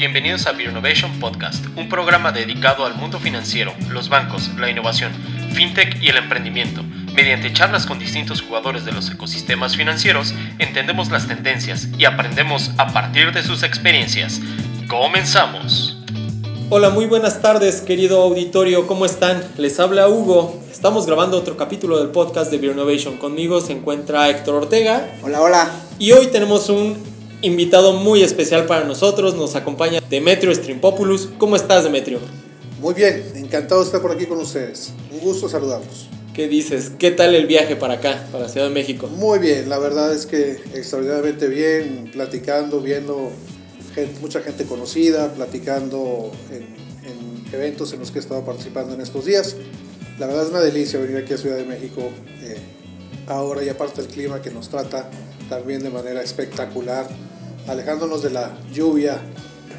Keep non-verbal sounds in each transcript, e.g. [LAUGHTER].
Bienvenidos a Innovation Podcast, un programa dedicado al mundo financiero, los bancos, la innovación, fintech y el emprendimiento. Mediante charlas con distintos jugadores de los ecosistemas financieros, entendemos las tendencias y aprendemos a partir de sus experiencias. ¡Comenzamos! Hola, muy buenas tardes, querido auditorio, ¿cómo están? Les habla Hugo. Estamos grabando otro capítulo del podcast de Beer Innovation. Conmigo se encuentra Héctor Ortega. Hola, hola. Y hoy tenemos un invitado muy especial para nosotros. Nos acompaña Demetrio Strimpopoulos. ¿Cómo estás, Demetrio? Muy bien, encantado de estar por aquí con ustedes. Un gusto saludarlos. ¿Qué dices? ¿Qué tal el viaje para acá, para Ciudad de México? Muy bien, la verdad es que extraordinariamente bien, platicando, viendo mucha gente conocida, platicando en, eventos en los que he estado participando en estos días. La verdad es una delicia venir aquí a Ciudad de México eh, ahora y aparte el clima que nos trata también de manera espectacular, alejándonos de la lluvia.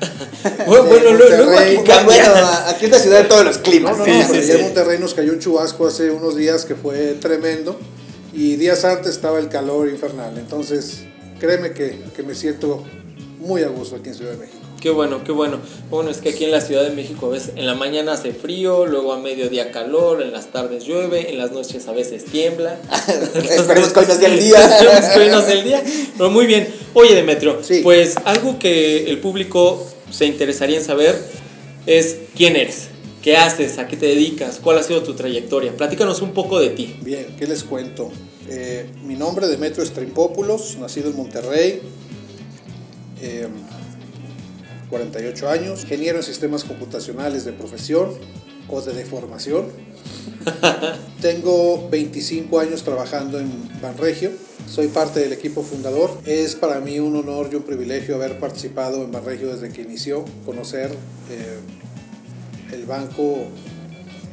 [LAUGHS] bueno, luego aquí, aquí es la ciudad de todos los climas. No, en Monterrey nos cayó un chubasco hace unos días que fue tremendo y días antes estaba el calor infernal. Entonces, créeme que, que me siento muy a gusto aquí en Ciudad de México. Qué bueno, qué bueno. Bueno, es que aquí en la Ciudad de México a veces en la mañana hace frío, luego a mediodía calor, en las tardes llueve, en las noches a veces tiembla. [LAUGHS] Esperemos que hoy nos dé el día. [LAUGHS] Esperemos que hoy nos dé el día. Pero muy bien. Oye, Demetrio, pues algo que el público se interesaría en saber es quién eres, qué haces, a qué te dedicas, cuál ha sido tu trayectoria. Platícanos un poco de ti. Bien, ¿qué les cuento? Eh, mi nombre es Demetrio Strimpópulos, nacido en Monterrey. 48 años, ingeniero en sistemas computacionales de profesión o de formación. [LAUGHS] Tengo 25 años trabajando en Banregio. Soy parte del equipo fundador. Es para mí un honor y un privilegio haber participado en Banregio desde que inició, conocer eh, el banco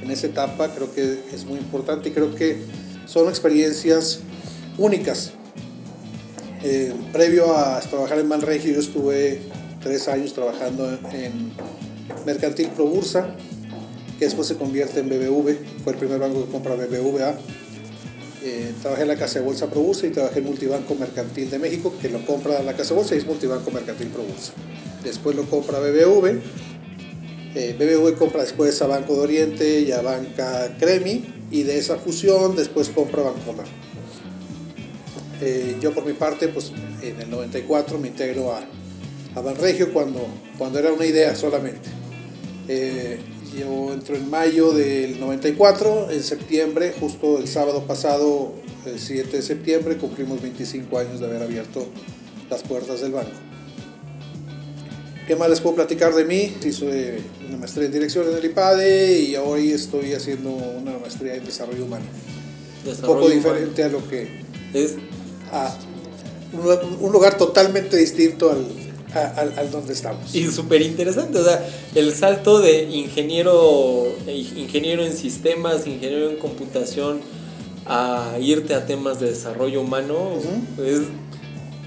en esa etapa. Creo que es muy importante y creo que son experiencias únicas. Eh, previo a trabajar en Banregio, yo estuve tres años trabajando en Mercantil Pro Bursa, que después se convierte en BBV, fue el primer banco que compra BBVA. Eh, trabajé en la Casa de Bolsa Pro Bursa y trabajé en Multibanco Mercantil de México, que lo compra la Casa de Bolsa y es Multibanco Mercantil Pro Bursa. Después lo compra BBV. Eh, BBV compra después a Banco de Oriente y a Banca Cremi y de esa fusión después compra Bancomer. Eh, yo por mi parte, pues en el 94 me integro a, a Banregio cuando, cuando era una idea solamente. Eh, yo entro en mayo del 94, en septiembre, justo el sábado pasado, el 7 de septiembre, cumplimos 25 años de haber abierto las puertas del banco. ¿Qué más les puedo platicar de mí? Hice una maestría en dirección en el IPADE y hoy estoy haciendo una maestría en desarrollo humano. un poco diferente a lo que es a un lugar totalmente distinto al, al, donde estamos. Y súper interesante, o sea, el salto de ingeniero, ingeniero en sistemas, ingeniero en computación, a irte a temas de desarrollo humano, es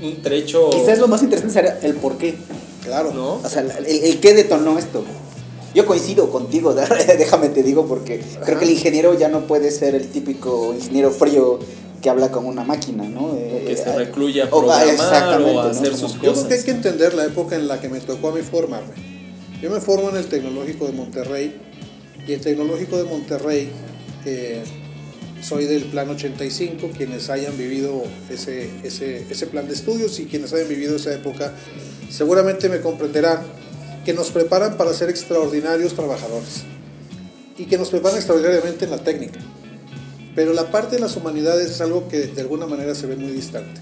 un trecho... Quizás lo más interesante será el por qué. Claro. ¿No? O sea, el, el qué detonó esto. Yo coincido contigo, [LAUGHS] déjame te digo, porque creo que el ingeniero ya no puede ser el típico ingeniero frío que habla con una máquina, ¿no? que se recluya a programar o, a hacer sus cosas. Yo creo que hay que entender la época en la que me tocó a mí formarme. Yo me formo en el Tecnológico de Monterrey y el Tecnológico de Monterrey eh, soy del plan 85, quienes hayan vivido ese, ese, ese plan de estudios y quienes hayan vivido esa época seguramente me comprenderán que nos preparan para ser extraordinarios trabajadores y que nos preparan extraordinariamente en la técnica. Pero la parte de las humanidades es algo que de alguna manera se ve muy distante.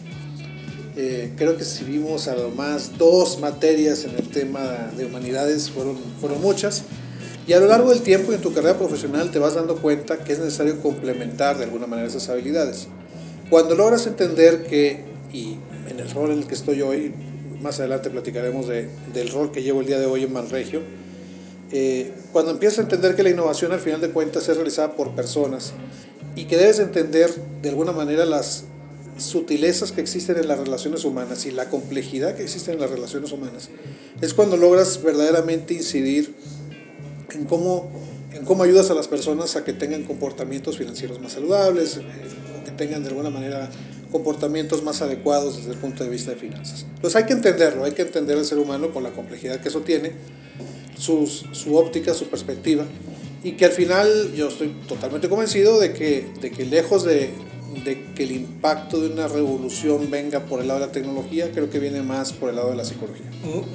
Eh, creo que si vimos a lo más dos materias en el tema de humanidades, fueron, fueron muchas. Y a lo largo del tiempo y en tu carrera profesional te vas dando cuenta que es necesario complementar de alguna manera esas habilidades. Cuando logras entender que, y en el rol en el que estoy hoy, más adelante platicaremos de, del rol que llevo el día de hoy en Manregio, eh, cuando empiezas a entender que la innovación al final de cuentas es realizada por personas y que debes entender de alguna manera las sutilezas que existen en las relaciones humanas y la complejidad que existe en las relaciones humanas, es cuando logras verdaderamente incidir en cómo, en cómo ayudas a las personas a que tengan comportamientos financieros más saludables, eh, que tengan de alguna manera comportamientos más adecuados desde el punto de vista de finanzas. Entonces hay que entenderlo, hay que entender al ser humano con la complejidad que eso tiene, sus, su óptica, su perspectiva, y que al final yo estoy totalmente convencido de que, de que lejos de, de que el impacto de una revolución venga por el lado de la tecnología, creo que viene más por el lado de la psicología.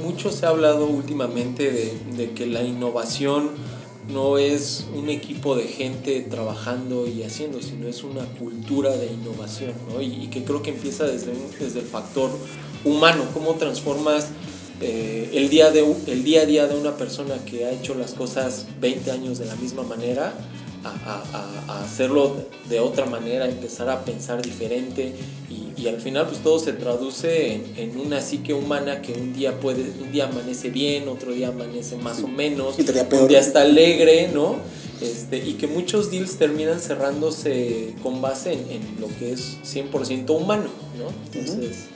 Mucho se ha hablado últimamente de, de que la innovación no es un equipo de gente trabajando y haciendo, sino es una cultura de innovación, ¿no? y, y, que creo que empieza desde, desde el factor humano, cómo transformas eh, el, día de, el día a día de una persona que ha hecho las cosas 20 años de la misma manera a, hacerlo de otra manera, empezar a pensar diferente y, al final pues todo se traduce en, una psique humana que un día puede, un día amanece bien, otro día amanece más o menos, un día está alegre, ¿no? Este, y que muchos deals terminan cerrándose con base en, lo que es 100% humano, ¿no? Entonces...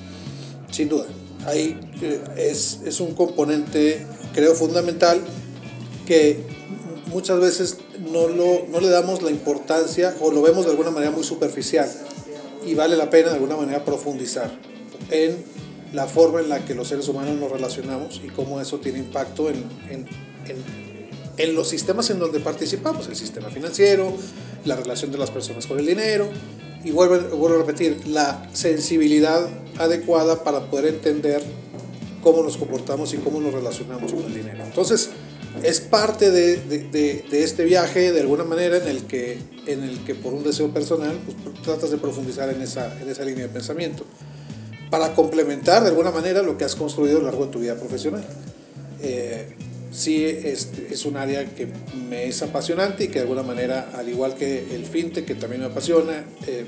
Sin duda, ahí eh, es, es un componente, creo, fundamental que muchas veces no, lo, no le damos la importancia o lo vemos de alguna manera muy superficial y vale la pena de alguna manera profundizar en la forma en la que los seres humanos nos relacionamos y cómo eso tiene impacto en, en, en, los sistemas en donde participamos, el sistema financiero, la relación de las personas con el dinero y vuelvo, vuelvo a repetir, la sensibilidad adecuada para poder entender cómo nos comportamos y cómo nos relacionamos con el dinero. Entonces, es parte de, de, de, este viaje de alguna manera en el que, en el que por un deseo personal pues, tratas de profundizar en esa, en esa línea de pensamiento para complementar de alguna manera lo que has construido a lo largo de tu vida profesional. Eh, sí, es, es un área que me es apasionante y que de alguna manera, al igual que el fintech, que también me apasiona, eh,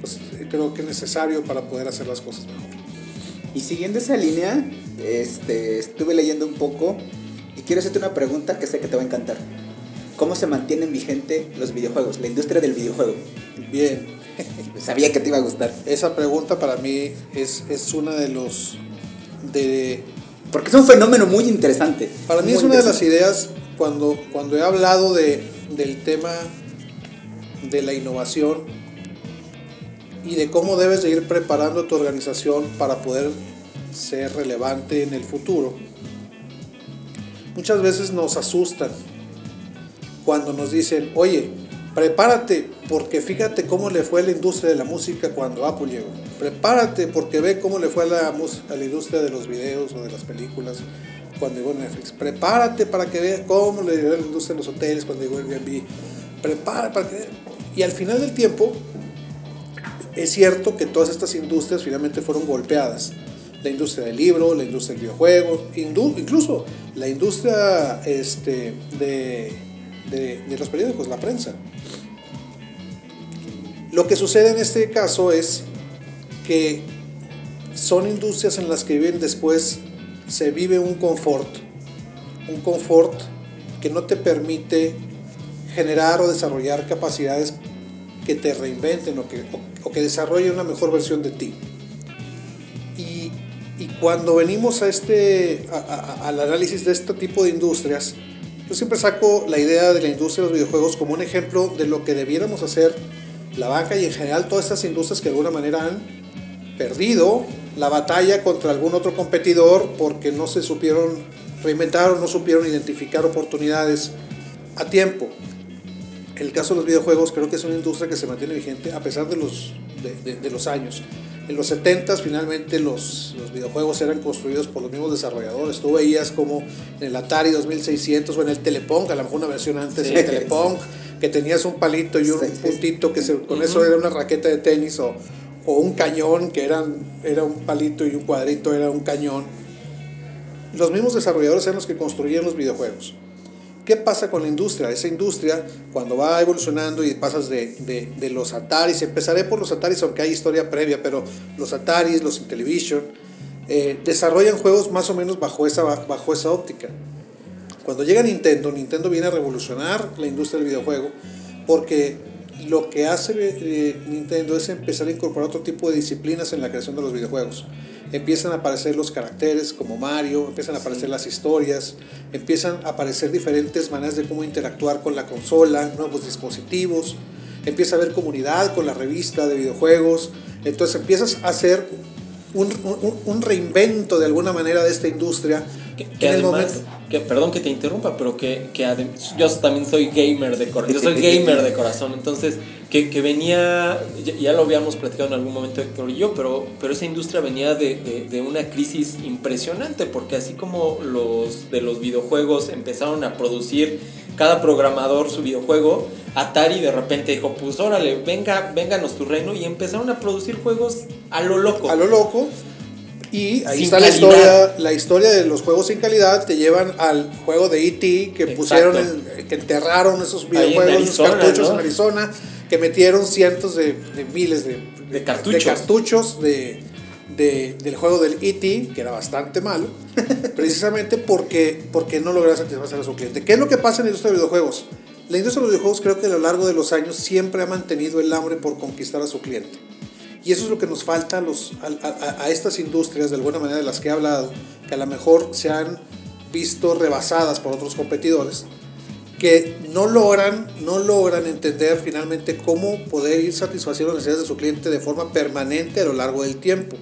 pues creo que es necesario para poder hacer las cosas mejor. Y siguiendo esa línea, este, estuve leyendo un poco y quiero hacerte una pregunta que sé que te va a encantar. ¿Cómo se mantienen vigente los videojuegos, la industria del videojuego? Bien. [LAUGHS] Sabía que te iba a gustar. Esa pregunta para mí es, es una de los... De, Porque es un fenómeno muy interesante. Para mí es una de las ideas cuando, cuando he hablado de, del tema de la innovación y de cómo debes de ir preparando tu organización para poder ser relevante en el futuro muchas veces nos asustan cuando nos dicen, oye, prepárate porque fíjate cómo le fue a la industria de la música cuando Apple llegó. Prepárate porque ve cómo le fue a la, la industria de los videos o de las películas cuando llegó Netflix. Prepárate para que vea cómo le a la industria de los hoteles cuando llegó Airbnb. Prepárate para que... Y al final del tiempo, es cierto que todas estas industrias finalmente fueron golpeadas la industria del libro, la industria del videojuego, incluso la industria este, de, de, los periódicos, la prensa. Lo que sucede en este caso es que son industrias en las que viven después, se vive un confort, un confort que no te permite generar o desarrollar capacidades que te reinventen o que, o que desarrollen una mejor versión de ti. Y cuando venimos a este, al análisis de este tipo de industrias, yo siempre saco la idea de la industria de los videojuegos como un ejemplo de lo que debiéramos hacer la banca y en general todas estas industrias que de alguna manera han perdido la batalla contra algún otro competidor porque no se supieron reinventar o no supieron identificar oportunidades a tiempo. El caso de los videojuegos creo que es una industria que se mantiene vigente a pesar de los, de los años. En los 70 finalmente los, los, videojuegos eran construidos por los mismos desarrolladores. Tú veías como en el Atari 2600 o en el Telepong, a lo mejor una versión antes del Telepong, que tenías un palito y un puntito que con eso era una raqueta de tenis o, o un cañón que eran, era un palito y un cuadrito era un cañón. Los mismos desarrolladores eran los que construían los videojuegos. ¿Qué pasa con la industria? Esa industria, cuando va evolucionando y pasas de, de, de, los Ataris, empezaré por los Ataris, aunque hay historia previa, pero los Ataris, los Intellivision, eh, desarrollan juegos más o menos bajo esa, bajo esa óptica. Cuando llega Nintendo, Nintendo viene a revolucionar la industria del videojuego porque lo que hace eh, Nintendo es empezar a incorporar otro tipo de disciplinas en la creación de los videojuegos. Empiezan a aparecer los caracteres como Mario, empiezan a aparecer las historias, empiezan a aparecer diferentes maneras de cómo interactuar con la consola, nuevos dispositivos, empieza a haber comunidad con la revista de videojuegos, Entonces empiezas a hacer un, un, reinvento de alguna manera de esta industria. Que, además, que, perdón que te interrumpa, pero que, que yo también soy gamer de corazón. Yo soy gamer de corazón, entonces que, que, venía, ya, lo habíamos platicado en algún momento Héctor y yo, pero, pero esa industria venía de, de, de, una crisis impresionante, porque así como los de los videojuegos empezaron a producir cada programador su videojuego, Atari de repente dijo, pues órale, venga, vénganos tu reino y empezaron a producir juegos a lo loco. A lo loco. Y ahí está la historia, la historia de los juegos sin calidad, te llevan al juego de E.T. que pusieron, que enterraron esos videojuegos, esos cartuchos en Arizona, que metieron cientos de, miles de, cartuchos, de, cartuchos de, del juego del E.T., que era bastante malo, [LAUGHS] precisamente porque, porque no logra satisfacer a su cliente. ¿Qué es lo que pasa en la industria de videojuegos? La industria de los videojuegos creo que a lo largo de los años siempre ha mantenido el hambre por conquistar a su cliente. Y eso es lo que nos falta a, los, a, a, estas industrias, de alguna manera de las que he hablado, que a lo mejor se han visto rebasadas por otros competidores, que no logran, no logran entender finalmente cómo poder ir satisfaciendo las necesidades de su cliente de forma permanente a lo largo del tiempo.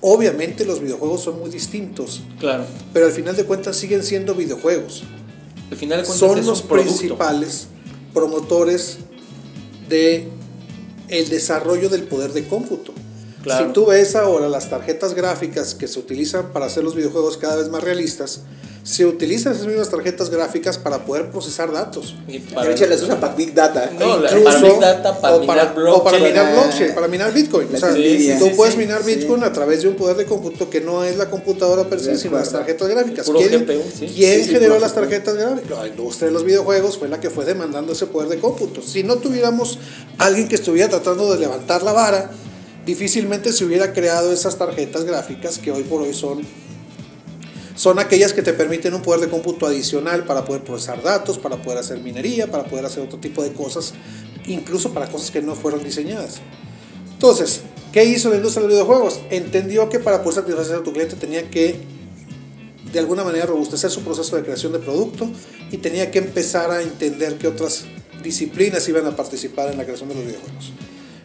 Obviamente los videojuegos son muy distintos. Claro. Pero al final de cuentas siguen siendo videojuegos. Al final de cuentas son los principales promotores de el desarrollo del poder de cómputo. Si tú ves ahora las tarjetas gráficas que se utilizan para hacer los videojuegos cada vez más realistas, se utilizan esas mismas tarjetas gráficas para poder procesar datos. Y para, de las usan para Big Data. No, incluso, para Big Data, para, minar blockchain. O para minar blockchain, para minar Bitcoin. O sea, tú puedes minar Bitcoin a través de un poder de cómputo que no es la computadora per se, sino las tarjetas gráficas. ¿Quién, ¿quién generó las tarjetas gráficas? La industria de los videojuegos fue la que fue demandando ese poder de cómputo. Si no tuviéramos alguien que estuviera tratando de levantar la vara, difícilmente se hubiera creado esas tarjetas gráficas que hoy por hoy son son aquellas que te permiten un poder de cómputo adicional para poder procesar datos, para poder hacer minería, para poder hacer otro tipo de cosas, incluso para cosas que no fueron diseñadas. Entonces, ¿qué hizo la industria de los videojuegos? Entendió que para poder satisfacer a tu cliente tenía que de alguna manera robustecer su proceso de creación de producto y tenía que empezar a entender que otras disciplinas iban a participar en la creación de los videojuegos.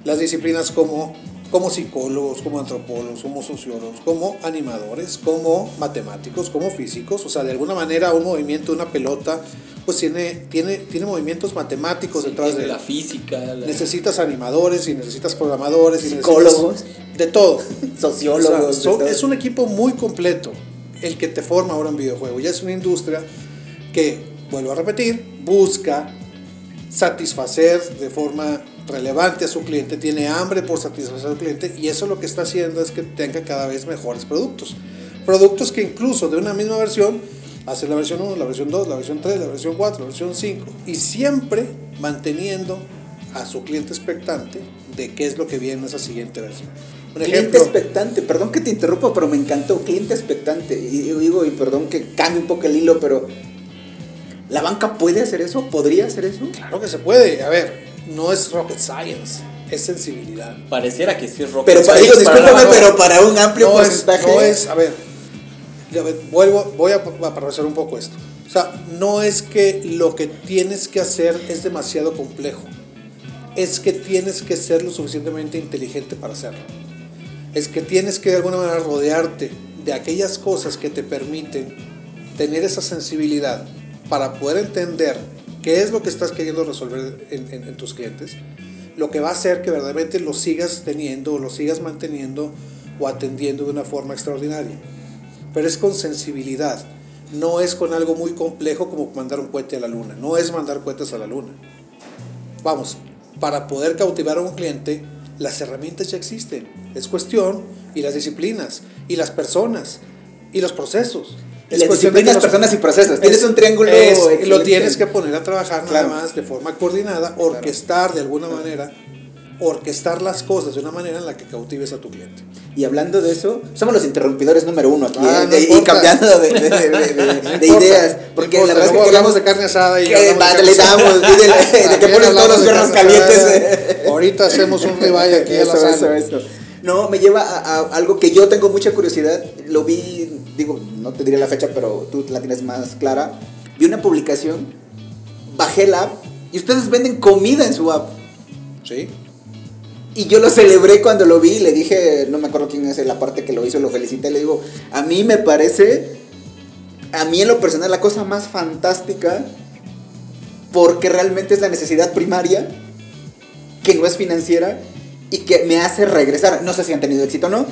Las disciplinas como como psicólogos, como antropólogos, como sociólogos, como animadores, como matemáticos, como físicos. O sea, de alguna manera un movimiento, una pelota, pues tiene, tiene, tiene movimientos matemáticos detrás de la física. Necesitas animadores y necesitas programadores. Psicólogos. Y de todo. [LAUGHS] Sociólogos. Es un equipo muy completo el que te forma ahora en videojuego. Ya es una industria que, vuelvo a repetir, busca satisfacer de forma relevante a su cliente, tiene hambre por satisfacer al cliente y eso lo que está haciendo es que tenga cada vez mejores productos. Productos que incluso de una misma versión, hace la versión 1, la versión 2, la versión 3, la versión 4, la versión 5 y siempre manteniendo a su cliente expectante de qué es lo que viene en esa siguiente versión. Un cliente expectante, perdón que te interrumpa, pero me encantó, cliente expectante. Y digo, y perdón que cambie un poco el hilo, pero ¿la banca puede hacer eso? ¿Podría hacer eso? Claro que se puede. A ver, no es rocket science, es sensibilidad. Pareciera que sí es rocket pero, science. discúlpame, pero para un amplio no porcentaje. no es, a ver, vuelvo, voy a, a un poco esto. O sea, no es que lo que tienes que hacer es demasiado complejo. Es que tienes que ser lo suficientemente inteligente para hacerlo. Es que tienes que de alguna manera rodearte de aquellas cosas que te permiten tener esa sensibilidad para poder entender qué es lo que estás queriendo resolver en, tus clientes, lo que va a hacer que verdaderamente lo sigas teniendo o lo sigas manteniendo o atendiendo de una forma extraordinaria. Pero es con sensibilidad, no es con algo muy complejo como mandar un cohete a la luna, no es mandar cohetes a la luna. Vamos, para poder cautivar a un cliente, las herramientas ya existen, es cuestión y las disciplinas y las personas y los procesos. Es disciplinas, personas y procesos. Tienes un triángulo. lo tienes que poner a trabajar nada más de forma coordinada, orquestar de alguna manera, orquestar las cosas de una manera en la que cautives a tu cliente. Y hablando de eso, somos los interrumpidores número uno aquí, ah, ¿eh? y cambiando de, [LAUGHS] ideas. Porque la verdad es que hablamos de carne asada y. Que le damos, de, [LAUGHS] que ponen todos los perros calientes. Ahorita hacemos un ribeye aquí eso, eso, eso. No, me lleva a, algo que yo tengo mucha curiosidad. Lo vi, digo, no te diré la fecha, pero tú la tienes más clara. Vi una publicación, bajé la app y ustedes venden comida en su app. Sí. Y yo lo celebré cuando lo vi, le dije, no me acuerdo quién es la parte que lo hizo, lo felicité, le digo, a mí me parece, a mí en lo personal, la cosa más fantástica, porque realmente es la necesidad primaria, que no es financiera, y que me hace regresar. No sé si han tenido éxito o no,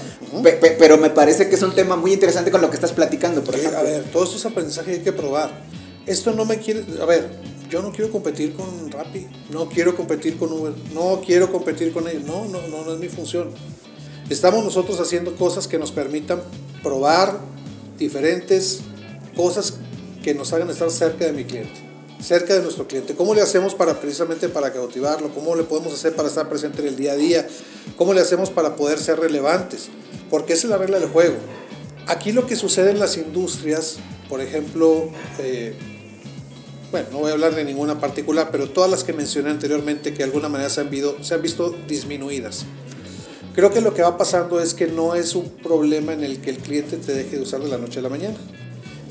pero me parece que es un tema muy interesante con lo que estás platicando, por ejemplo. A ver, todo eso es aprendizaje hay que probar. Esto no me quiere, a ver, yo no quiero competir con Rappi, no quiero competir con Uber, no quiero competir con ellos, no, no, no, no es mi función. Estamos nosotros haciendo cosas que nos permitan probar diferentes cosas que nos hagan estar cerca de mi cliente, cerca de nuestro cliente. ¿Cómo le hacemos para precisamente para cautivarlo? ¿Cómo le podemos hacer para estar presente en el día a día? ¿Cómo le hacemos para poder ser relevantes? Porque esa es la regla del juego. Aquí lo que sucede en las industrias, por ejemplo, eh, bueno, no voy a hablar de ninguna particular, pero todas las que mencioné anteriormente que de alguna manera se han, visto, se han visto disminuidas. Creo que lo que va pasando es que no es un problema en el que el cliente te deje de usar de la noche a la mañana.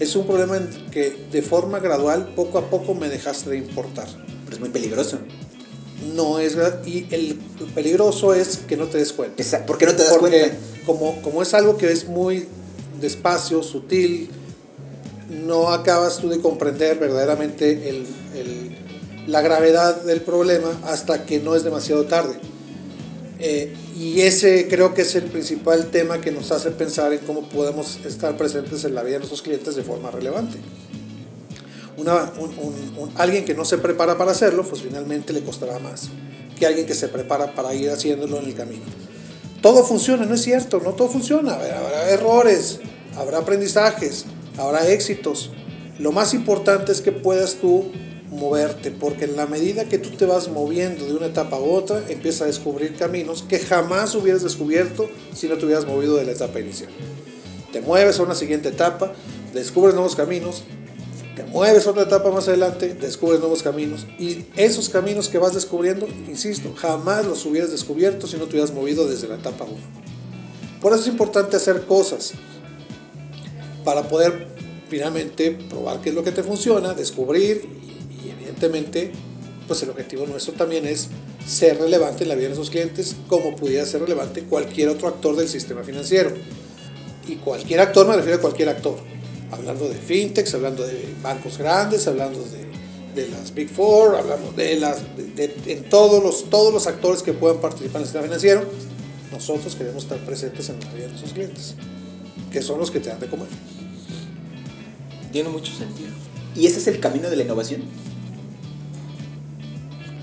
Es un problema en que de forma gradual, poco a poco me dejaste de importar. Pero es muy peligroso. No es y el peligroso es que no te des cuenta. ¿Por qué no te das Porque cuenta? Como, como es algo que es muy despacio, sutil, no acabas tú de comprender verdaderamente el, la gravedad del problema hasta que no es demasiado tarde. Eh, y ese creo que es el principal tema que nos hace pensar en cómo podemos estar presentes en la vida de nuestros clientes de forma relevante. Una, alguien que no se prepara para hacerlo, pues finalmente le costará más que alguien que se prepara para ir haciéndolo en el camino. Todo funciona, no es cierto, no todo funciona, habrá errores, habrá aprendizajes, habrá éxitos. Lo más importante es que puedas tú moverte, porque en la medida que tú te vas moviendo de una etapa a otra, empiezas a descubrir caminos que jamás hubieras descubierto si no te hubieras movido de la etapa inicial. Te mueves a una siguiente etapa, descubres nuevos caminos, te mueves a otra etapa más adelante, descubres nuevos caminos y esos caminos que vas descubriendo, insisto, jamás los hubieras descubierto si no te hubieras movido desde la etapa 1. Por eso es importante hacer cosas para poder finalmente probar qué es lo que te funciona, descubrir evidentemente pues el objetivo nuestro también es ser relevante en la vida de nuestros clientes como pudiera ser relevante cualquier otro actor del sistema financiero. Y cualquier actor me refiero a cualquier actor. Hablando de fintechs, hablando de bancos grandes, hablando de, de las Big Four, hablando de las de, en todos los, todos los actores que puedan participar en el sistema financiero, nosotros queremos estar presentes en la vida de nuestros clientes, que son los que te dan de comer. Tiene mucho sentido. ¿Y ese es el camino de la innovación?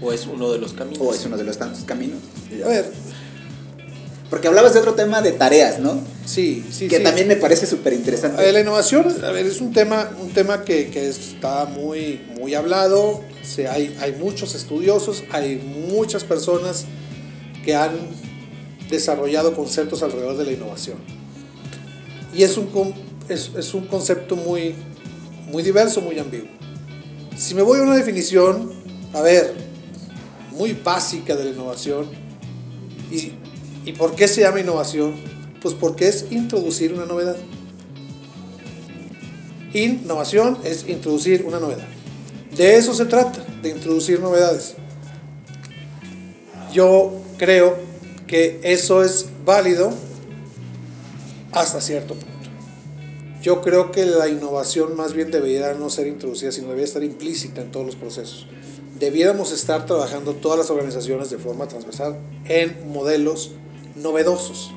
¿O es uno de los caminos? ¿O es uno de los tantos caminos? A ver. Porque hablabas de otro tema de tareas, ¿no? Sí, sí. Que también me parece súper interesante. La innovación, a ver, es un tema, un tema que, que está muy, muy hablado. Se, hay, hay muchos estudiosos, hay muchas personas que han desarrollado conceptos alrededor de la innovación. Y es un, es, es un concepto muy, muy diverso, muy ambiguo. Si me voy a una definición, a ver, muy básica de la innovación, ¿y, ¿y por qué se llama innovación? Pues porque es introducir una novedad. Innovación es introducir una novedad. De eso se trata, de introducir novedades. Yo creo que eso es válido hasta cierto punto. Yo creo que la innovación más bien debería no ser introducida, sino debería estar implícita en todos los procesos. Debiéramos estar trabajando todas las organizaciones de forma transversal en modelos novedosos.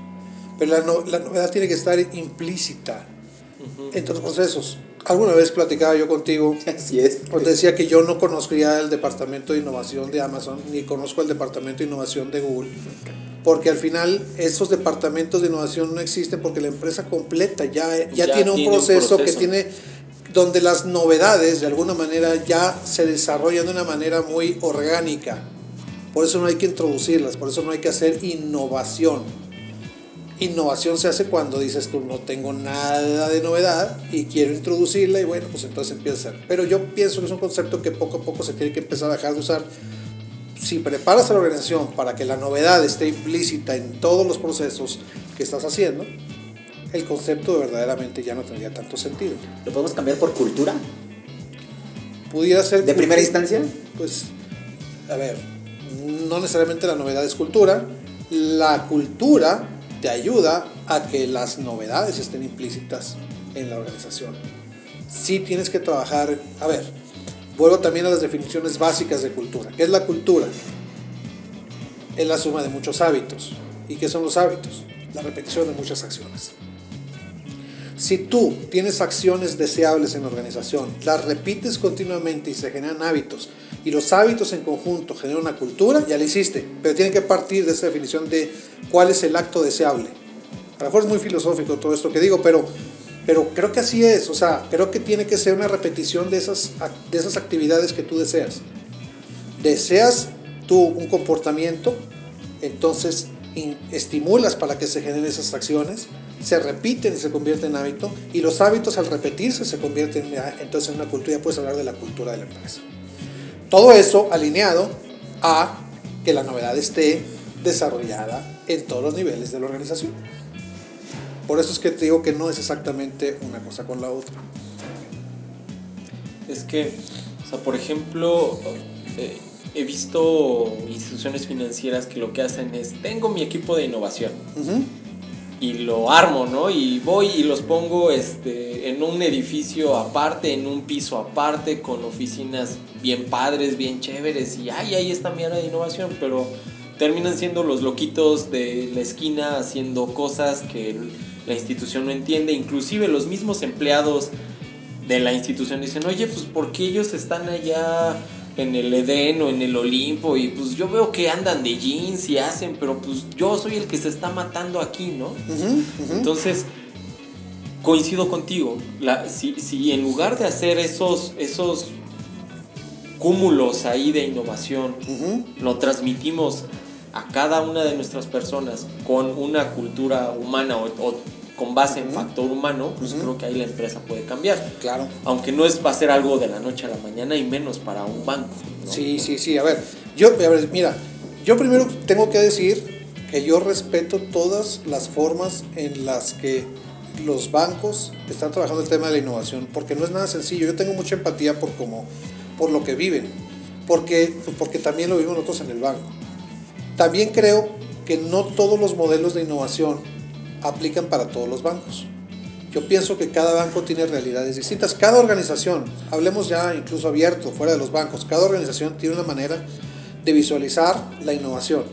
Pero la, no, la novedad tiene que estar implícita en todos los procesos. Alguna vez platicaba yo contigo. [LAUGHS] Así es. Decía que yo no conocía el departamento de innovación de Amazon, ni conozco el departamento de innovación de Google porque al final esos departamentos de innovación no existen porque la empresa completa ya, ya, tiene, un, proceso que tiene donde las novedades de alguna manera ya se desarrollan de una manera muy orgánica. Por eso no hay que introducirlas, por eso no hay que hacer innovación. Innovación se hace cuando dices tú no tengo nada de novedad y quiero introducirla y bueno, pues entonces empieza. Pero yo pienso que es un concepto que poco a poco se tiene que empezar a dejar de usar si preparas a la organización para que la novedad esté implícita en todos los procesos que estás haciendo, el concepto verdaderamente ya no tendría tanto sentido. ¿Lo podemos cambiar por cultura? Pudiera ser... ¿De primera instancia? Pues, a ver, no necesariamente la novedad es cultura, La cultura te ayuda a que las novedades estén implícitas en la organización. Sí tienes que trabajar, a ver, vuelvo también a las definiciones básicas de cultura. ¿Qué es la cultura? Es la suma de muchos hábitos. ¿Y qué son los hábitos? La repetición de muchas acciones. Si tú tienes acciones deseables en la organización, las repites continuamente y se generan hábitos, y los hábitos en conjunto generan una cultura, ya lo hiciste. Pero tiene que partir de esa definición de cuál es el acto deseable. A lo mejor es muy filosófico todo esto que digo, pero, pero creo que así es. O sea, creo que tiene que ser una repetición de esas, de esas actividades que tú deseas. Deseas tú un comportamiento, entonces estimulas para que se generen esas acciones se repiten y se convierten en hábito, y los hábitos al repetirse se convierten entonces en una cultura, ya puedes hablar de la cultura de la empresa. Todo eso alineado a que la novedad esté desarrollada en todos los niveles de la organización. Por eso es que te digo que no es exactamente una cosa con la otra. Es que, o sea, por ejemplo, eh, he visto instituciones financieras que lo que hacen es, tengo mi equipo de innovación y lo armo, ¿no? Y voy y los pongo este, en un edificio aparte, en un piso aparte, con oficinas bien padres, bien chéveres, y ay, ahí está mi área de innovación, pero terminan siendo los loquitos de la esquina haciendo cosas que la institución no entiende, inclusive los mismos empleados de la institución dicen, oye, pues ¿por qué ellos están allá? En el Edén o en el Olimpo y pues yo veo que andan de jeans y hacen, pero pues yo soy el que se está matando aquí, ¿no? Entonces, coincido contigo, la, si, en lugar de hacer esos, esos cúmulos ahí de innovación, lo transmitimos a cada una de nuestras personas con una cultura humana o con base en factor humano, pues creo que ahí la empresa puede cambiar. Claro. Aunque no es va a ser algo de la noche a la mañana y menos para un banco. Sí, sí, sí. A ver, yo, a ver, mira, yo primero tengo que decir que yo respeto todas las formas en las que los bancos están trabajando el tema de la innovación, porque no es nada sencillo. Yo tengo mucha empatía por como, por lo que viven, porque, pues porque también lo vivimos nosotros en el banco. También creo que no todos los modelos de innovación aplican para todos los bancos. Yo pienso que cada banco tiene realidades distintas. Cada organización, hablemos ya incluso abierto, fuera de los bancos, cada organización tiene una manera de visualizar la innovación.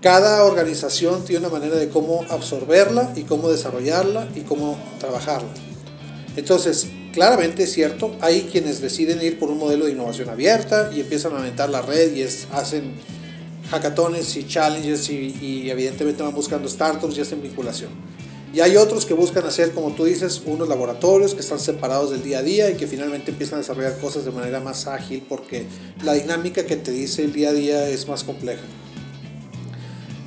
Cada organización tiene una manera de cómo absorberla y cómo desarrollarla y cómo trabajarla. Entonces, claramente es cierto, hay quienes deciden ir por un modelo de innovación abierta y empiezan a aumentar la red y es, hacen hackatones y challenges y, evidentemente van buscando startups y hacen vinculación. Y hay otros que buscan hacer, como tú dices, unos laboratorios que están separados del día a día y que finalmente empiezan a desarrollar cosas de manera más ágil porque la dinámica que te dice el día a día es más compleja.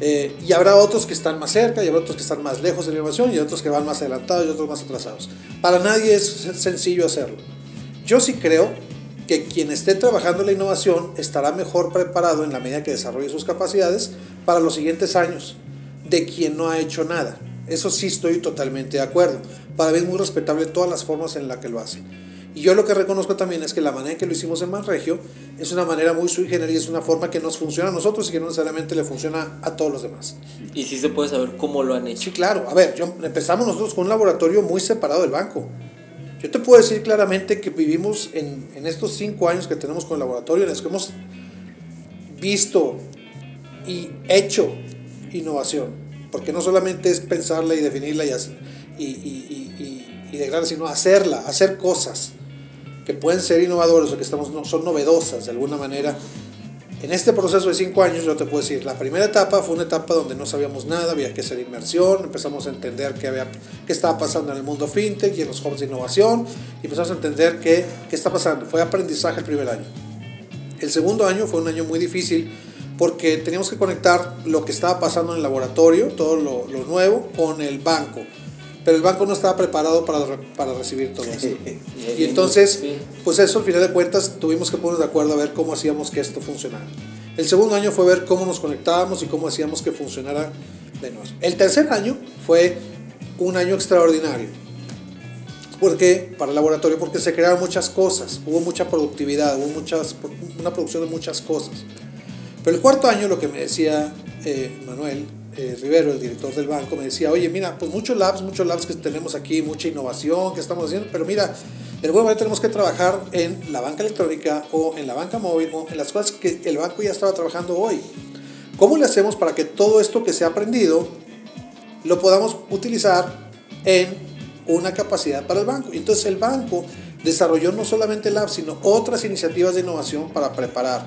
Eh, y habrá otros que están más cerca, y habrá otros que están más lejos de la innovación, y otros que van más adelantados y otros más atrasados. Para nadie es sencillo hacerlo. Yo sí creo que quien esté trabajando en la innovación estará mejor preparado en la medida que desarrolle sus capacidades para los siguientes años de quien no ha hecho nada. Eso sí estoy totalmente de acuerdo. Para mí es muy respetable todas las formas en las que lo hacen. Y yo lo que reconozco también es que la manera en que lo hicimos en Manregio es una manera muy sui generis, es una forma que nos funciona a nosotros y que no necesariamente le funciona a todos los demás. Y sí se puede saber cómo lo han hecho. Sí, claro. A ver, yo, empezamos nosotros con un laboratorio muy separado del banco. Yo te puedo decir claramente que vivimos en, en estos cinco años que tenemos con el laboratorio, en los que hemos visto y hecho innovación, porque no solamente es pensarla y definirla y, y, y, y, y sino hacerla, hacer cosas que pueden ser innovadoras o que estamos, son novedosas de alguna manera en este proceso de cinco años, yo te puedo decir, la primera etapa fue una etapa donde no sabíamos nada, había que hacer inmersión, empezamos a entender qué, había, qué estaba pasando en el mundo fintech y en los hubs de innovación, y empezamos a entender qué, qué está pasando. Fue aprendizaje el primer año. El segundo año fue un año muy difícil porque teníamos que conectar lo que estaba pasando en el laboratorio, todo lo, lo nuevo, con el banco pero el banco no estaba preparado para, para recibir todo eso. [LAUGHS] y entonces, pues eso al final de cuentas tuvimos que ponernos de acuerdo a ver cómo hacíamos que esto funcionara. El segundo año fue ver cómo nos conectábamos y cómo hacíamos que funcionara de nuevo. El tercer año fue un año extraordinario. porque Para el laboratorio, porque se crearon muchas cosas, hubo mucha productividad, hubo muchas, una producción de muchas cosas. Pero el cuarto año lo que me decía eh, Manuel eh, Rivero, el director del banco, me decía, oye, mira, pues muchos labs, muchos labs que tenemos aquí, mucha innovación que estamos haciendo, pero mira, de alguna manera tenemos que trabajar en la banca electrónica o en la banca móvil o en las cosas que el banco ya estaba trabajando hoy. ¿Cómo le hacemos para que todo esto que se ha aprendido lo podamos utilizar en una capacidad para el banco? Entonces el banco desarrolló no solamente el labs, sino otras iniciativas de innovación para preparar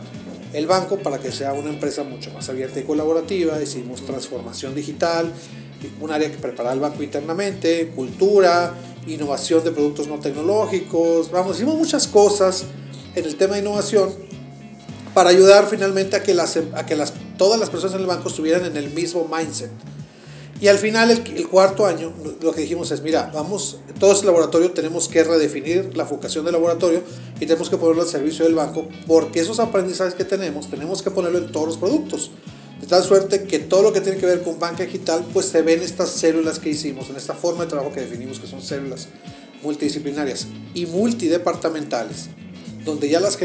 el banco para que sea una empresa mucho más abierta y colaborativa. Hicimos transformación digital, un área que prepara el banco internamente, cultura, innovación de productos no tecnológicos. Vamos, hicimos muchas cosas en el tema de innovación para ayudar finalmente a que, las, a que las, todas las personas en el banco estuvieran en el mismo mindset. Y al final, el, cuarto año, lo que dijimos es, mira, vamos, todo ese laboratorio tenemos que redefinir la vocación del laboratorio y tenemos que ponerlo al servicio del banco, porque esos aprendizajes que tenemos, tenemos que ponerlo en todos los productos. De tal suerte que todo lo que tiene que ver con banca digital, pues se ven estas células que hicimos, en esta forma de trabajo que definimos que son células multidisciplinarias y multidepartamentales, donde ya las,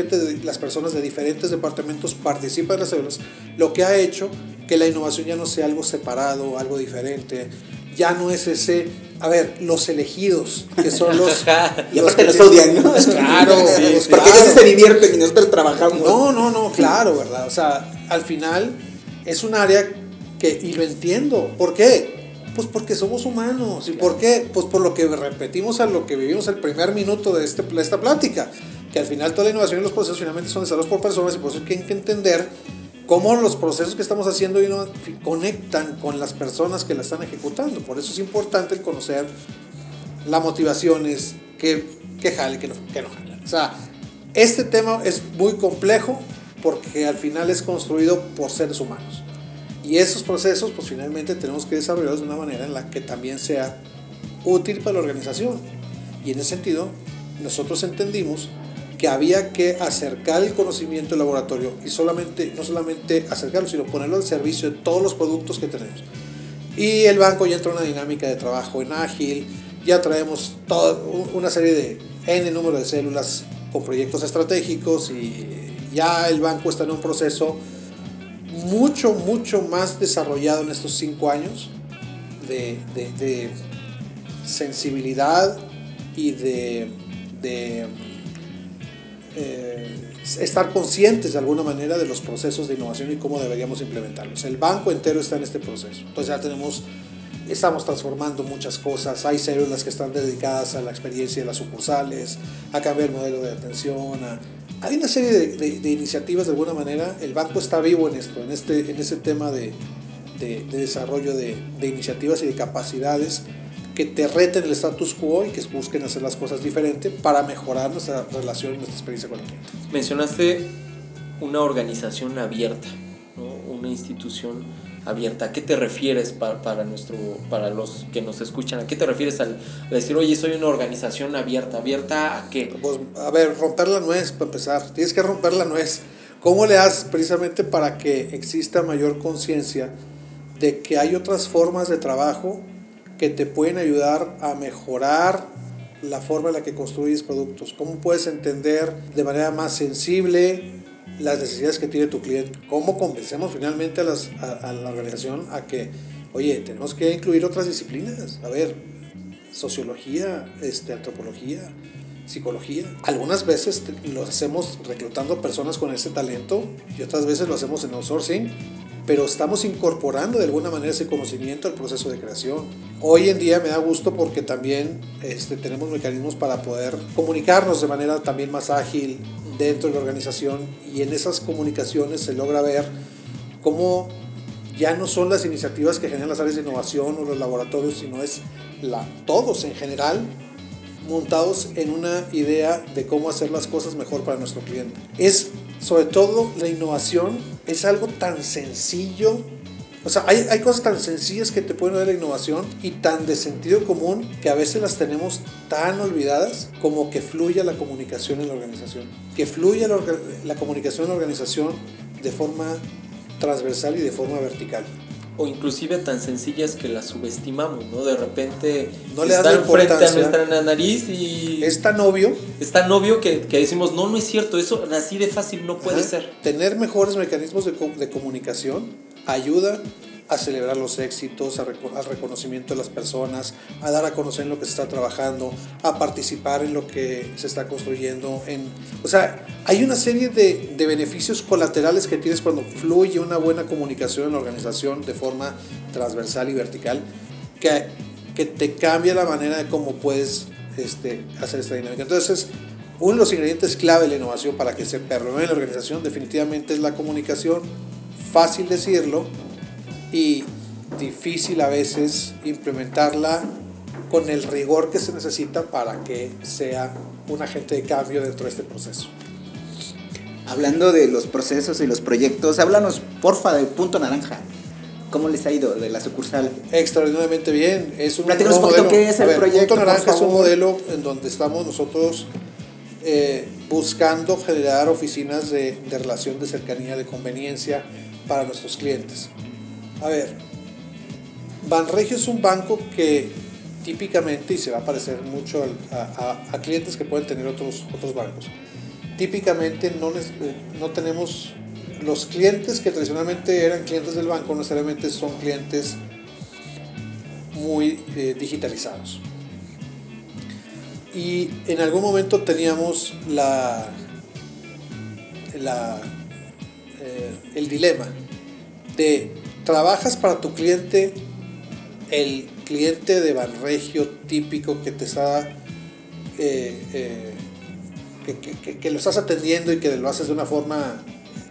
las personas de diferentes departamentos participan en las células, lo que ha hecho que la innovación ya no sea algo separado, algo diferente, ya no es ese, a ver, los elegidos, que son los... [LAUGHS] y aparte los, odian, ¿no? [LAUGHS] Claro, [LAUGHS] porque ellos se divierten y nosotros trabajamos. No, no, no, claro, ¿verdad? O sea, al final es un área que, y lo entiendo, ¿por qué? Pues porque somos humanos. ¿Y por qué? Pues por lo que repetimos a lo que vivimos el primer minuto de, este, de esta plática, que al final toda la innovación y los procesos finalmente son desarrollados por personas y por eso hay que entender cómo los procesos que estamos haciendo conectan con las personas que la están ejecutando. Por eso es importante el conocer las motivaciones, que, que jale, que no, que no jale. O sea, este tema es muy complejo porque al final es construido por seres humanos. Y esos procesos, pues finalmente tenemos que desarrollarlos de una manera en la que también sea útil para la organización. Y en ese sentido, nosotros entendimos que había que acercar el conocimiento del laboratorio y solamente, no solamente acercarlo, sino ponerlo al servicio de todos los productos que tenemos. Y el banco ya entra en una dinámica de trabajo en ágil, ya traemos toda una serie de N número de células con proyectos estratégicos y ya el banco está en un proceso mucho, mucho más desarrollado en estos cinco años de, de sensibilidad y de, de eh, estar conscientes de alguna manera de los procesos de innovación y cómo deberíamos implementarlos. El banco entero está en este proceso. Entonces ya tenemos, estamos transformando muchas cosas. Hay células que están dedicadas a la experiencia de las sucursales, a cambiar el modelo de atención. hay una serie de, iniciativas de alguna manera. El banco está vivo en esto, en, este, en ese tema de, de desarrollo de, iniciativas y de capacidades que te reten el status quo y que busquen hacer las cosas diferente para mejorar nuestra relación y nuestra experiencia con el cliente. Mencionaste una organización abierta, una institución abierta. ¿A qué te refieres para, para, nuestro, para los que nos escuchan? ¿A qué te refieres al, decir, oye, soy una organización abierta? ¿Abierta a qué? Pues, a ver, romper la nuez para empezar. Tienes que romper la nuez. ¿Cómo le haces precisamente para que exista mayor conciencia de que hay otras formas de trabajo que te pueden ayudar a mejorar la forma en la que construyes productos, cómo puedes entender de manera más sensible las necesidades que tiene tu cliente, cómo convencemos finalmente a, las, a, la organización a que, oye, tenemos que incluir otras disciplinas, a ver, sociología, este, antropología, psicología. Algunas veces lo hacemos reclutando personas con ese talento y otras veces lo hacemos en outsourcing pero estamos incorporando de alguna manera ese conocimiento al proceso de creación. Hoy en día me da gusto porque también este, tenemos mecanismos para poder comunicarnos de manera también más ágil dentro de la organización y en esas comunicaciones se logra ver cómo ya no son las iniciativas que generan las áreas de innovación o los laboratorios, sino es la, todos en general montados en una idea de cómo hacer las cosas mejor para nuestro cliente. Sobre todo la innovación es algo tan sencillo. O sea, hay, hay, cosas tan sencillas que te pueden dar la innovación y tan de sentido común que a veces las tenemos tan olvidadas como que fluya la comunicación en la organización. Que fluya la, la comunicación en la organización de forma transversal y de forma vertical o inclusive tan sencillas que las subestimamos, ¿no? De repente no le están frente a nuestra nariz y... Es tan obvio. Es tan obvio que, que, decimos, no, no es cierto, eso así de fácil no puede ser. Tener mejores mecanismos de, de, comunicación ayuda a celebrar los éxitos, al reconocimiento de las personas, a dar a conocer lo que se está trabajando, a participar en lo que se está construyendo. En, o sea, hay una serie de, de beneficios colaterales que tienes cuando fluye una buena comunicación en la organización de forma transversal y vertical, que, que te cambia la manera de cómo puedes este, hacer esta dinámica. Entonces, uno de los ingredientes clave de la innovación para que se permee en la organización definitivamente es la comunicación, fácil decirlo, y difícil a veces implementarla con el rigor que se necesita para que sea un agente de cambio dentro de este proceso. Hablando de los procesos y los proyectos, háblanos porfa del punto naranja. ¿Cómo les ha ido de la sucursal? Extraordinariamente bien. Es un, modelo. qué es el proyecto. Punto Naranja es un modelo en donde estamos nosotros eh, buscando generar oficinas de, de relación de cercanía, de conveniencia para nuestros clientes. A ver, Banregio es un banco que típicamente, y se va a parecer mucho a, clientes que pueden tener otros, otros bancos, típicamente no, eh, no tenemos los clientes que tradicionalmente eran clientes del banco, no necesariamente son clientes muy eh, digitalizados. Y en algún momento teníamos la, la, eh, el dilema de trabajas para tu cliente, el cliente de Banregio típico que te está, eh, eh, que, lo estás atendiendo y que lo haces de una forma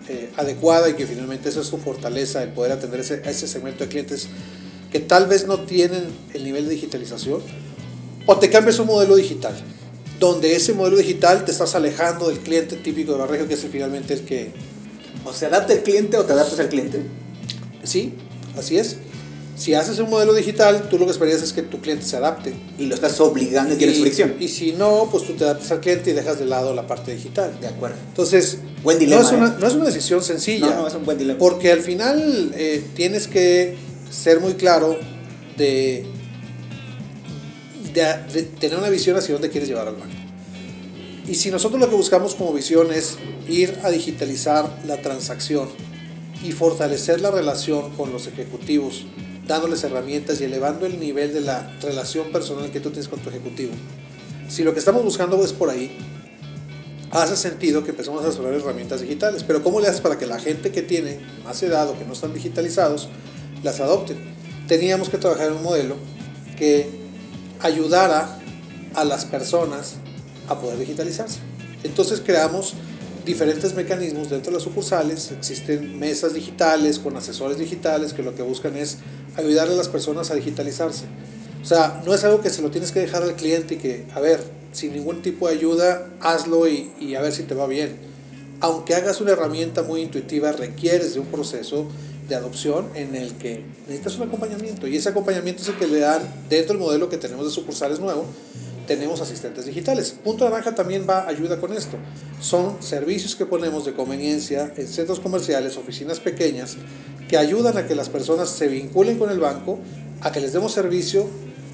eh, adecuada y que finalmente esa es tu fortaleza, el poder atender ese, ese segmento de clientes que tal vez no tienen el nivel de digitalización, o te cambias un modelo digital, donde ese modelo digital te estás alejando del cliente típico de Barregio, que es finalmente el que... O se adapta el cliente o te adaptas al cliente. Sí, así es. Si haces un modelo digital, tú lo que esperarías es que tu cliente se adapte. Y lo estás obligando y tienes fricción. Y si no, pues tú te adaptas al cliente y dejas de lado la parte digital. De acuerdo. Entonces, buen dilema, no, es una, ¿eh? no es una decisión sencilla. No, no, es un buen dilema. Porque al final eh, tienes que ser muy claro de, de, tener una visión hacia dónde quieres llevar al banco. Y si nosotros lo que buscamos como visión es ir a digitalizar la transacción, y fortalecer la relación con los ejecutivos, dándoles herramientas y elevando el nivel de la relación personal que tú tienes con tu ejecutivo. Si lo que estamos buscando es por ahí, hace sentido que empecemos a desarrollar herramientas digitales. Pero ¿cómo le haces para que la gente que tiene más edad o que no están digitalizados las adopten? Teníamos que trabajar en un modelo que ayudara a las personas a poder digitalizarse. Entonces creamos diferentes mecanismos dentro de las sucursales. Existen mesas digitales con asesores digitales que lo que buscan es ayudarle a las personas a digitalizarse. O sea, no es algo que se lo tienes que dejar al cliente y que, a ver, sin ningún tipo de ayuda, hazlo y, y a ver si te va bien. Aunque hagas una herramienta muy intuitiva, requieres de un proceso de adopción en el que necesitas un acompañamiento y ese acompañamiento es el que le dan dentro del modelo que tenemos de sucursales nuevo tenemos asistentes digitales. Punto Naranja también va ayuda con esto. Son servicios que ponemos de conveniencia en centros comerciales, oficinas pequeñas, que ayudan a que las personas se vinculen con el banco, a que les demos servicio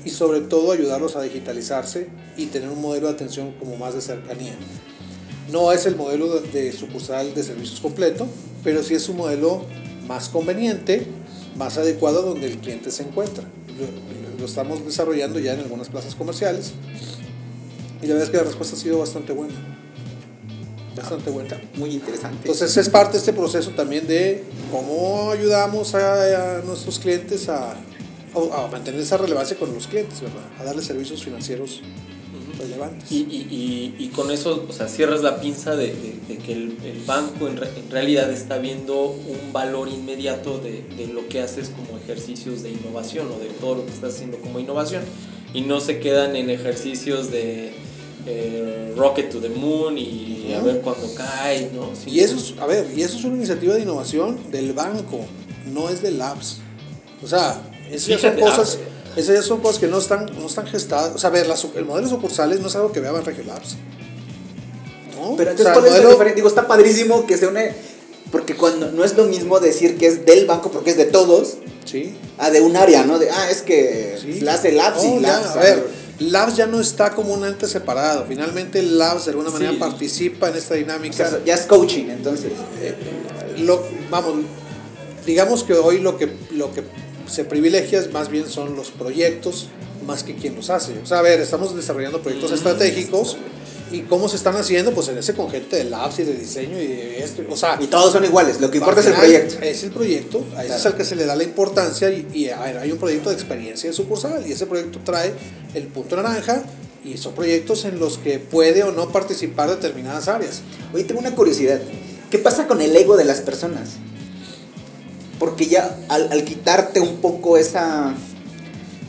y sobre todo ayudarlos a digitalizarse y tener un modelo de atención como más de cercanía. No es el modelo de sucursal de servicios completo, pero sí es un modelo más conveniente, más adecuado donde el cliente se encuentra lo estamos desarrollando ya en algunas plazas comerciales y la verdad es que la respuesta ha sido bastante buena. Bastante buena. Muy interesante. Entonces es parte de este proceso también de cómo ayudamos a, nuestros clientes a, a, mantener esa relevancia con los clientes, ¿verdad? A darles servicios financieros relevantes. Y, y, y, con eso, o sea, cierras la pinza de, de, que el, el banco en, en, realidad está viendo un valor inmediato de, de, lo que haces como ejercicios de innovación o de todo lo que estás haciendo como innovación y no se quedan en ejercicios de eh, Rocket to the Moon y a ver cuándo cae, ¿no? y eso es, a ver, y eso es una iniciativa de innovación del banco, no es del Labs. O sea, esas son cosas... esas ya son cosas que no están, no están gestadas. O sea, a ver, el modelo sucursales no es algo que vea Banregio Labs. ¿No? Pero entonces, ¿cuál es modelo... diferente? Digo, está padrísimo que se une. Porque cuando no es lo mismo decir que es del banco porque es de todos. Sí. A de un área, ¿no? De, ah, es que la hace Labs y Labs. a ver, Labs ya no está como un ente separado. Finalmente, Labs de alguna manera participa en esta dinámica. ya es coaching, entonces. Eh, lo, vamos, digamos que hoy lo que, lo que se privilegia más bien son los proyectos más que quien los hace. O sea, a ver, estamos desarrollando proyectos mm. estratégicos ¿Y cómo se están haciendo? Pues en ese con gente de labs y de diseño y de esto. O sea, y todos son iguales, lo que importa es el proyecto. Es el proyecto, a ese es al que se le da la importancia y, hay un proyecto de experiencia de sucursal y ese proyecto trae el punto naranja y son proyectos en los que puede o no participar determinadas áreas. Oye, tengo una curiosidad. ¿Qué pasa con el ego de las personas? Porque ya al quitarte un poco esa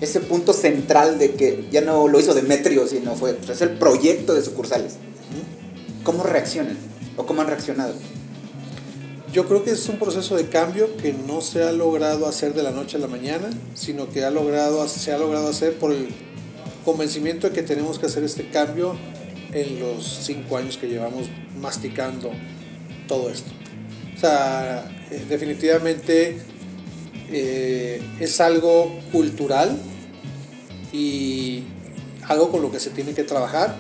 ese punto central de que ya no lo hizo Demetrio, sino fue, pues, es el proyecto de sucursales. ¿Cómo reaccionan? ¿O cómo han reaccionado? Yo creo que es un proceso de cambio que no se ha logrado hacer de la noche a la mañana, sino que ha logrado, se ha logrado hacer por el convencimiento de que tenemos que hacer este cambio en los cinco años que llevamos masticando todo esto. Eh, definitivamente eh, es algo cultural y algo con lo que se tiene que trabajar.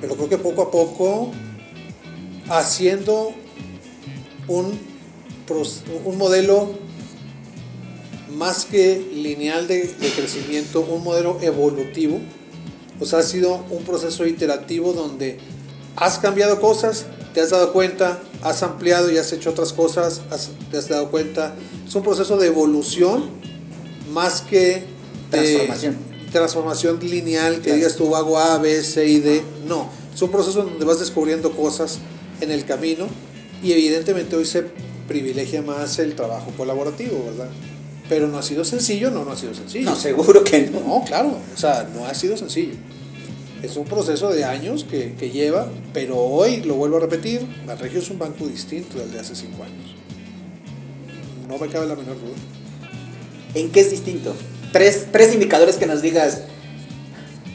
Pero creo que poco a poco, haciendo un, un modelo más que lineal de, de, crecimiento, un modelo evolutivo, pues ha sido un proceso iterativo donde has cambiado cosas, te has dado cuenta, has ampliado y has hecho otras cosas, te has dado cuenta. Es un proceso de evolución más que transformación. transformación lineal, que digas tú hago A, B, C y D. No, es un proceso donde vas descubriendo cosas en el camino y evidentemente hoy se privilegia más el trabajo colaborativo, ¿verdad? Pero no ha sido sencillo, no, no ha sido sencillo. No, seguro que no. No, claro, o sea, no ha sido sencillo. Es un proceso de años que, que lleva, pero hoy, lo vuelvo a repetir, Banregio es un banco distinto del de hace cinco años. No me cabe la menor duda. ¿En qué es distinto? Tres, tres indicadores que nos digas,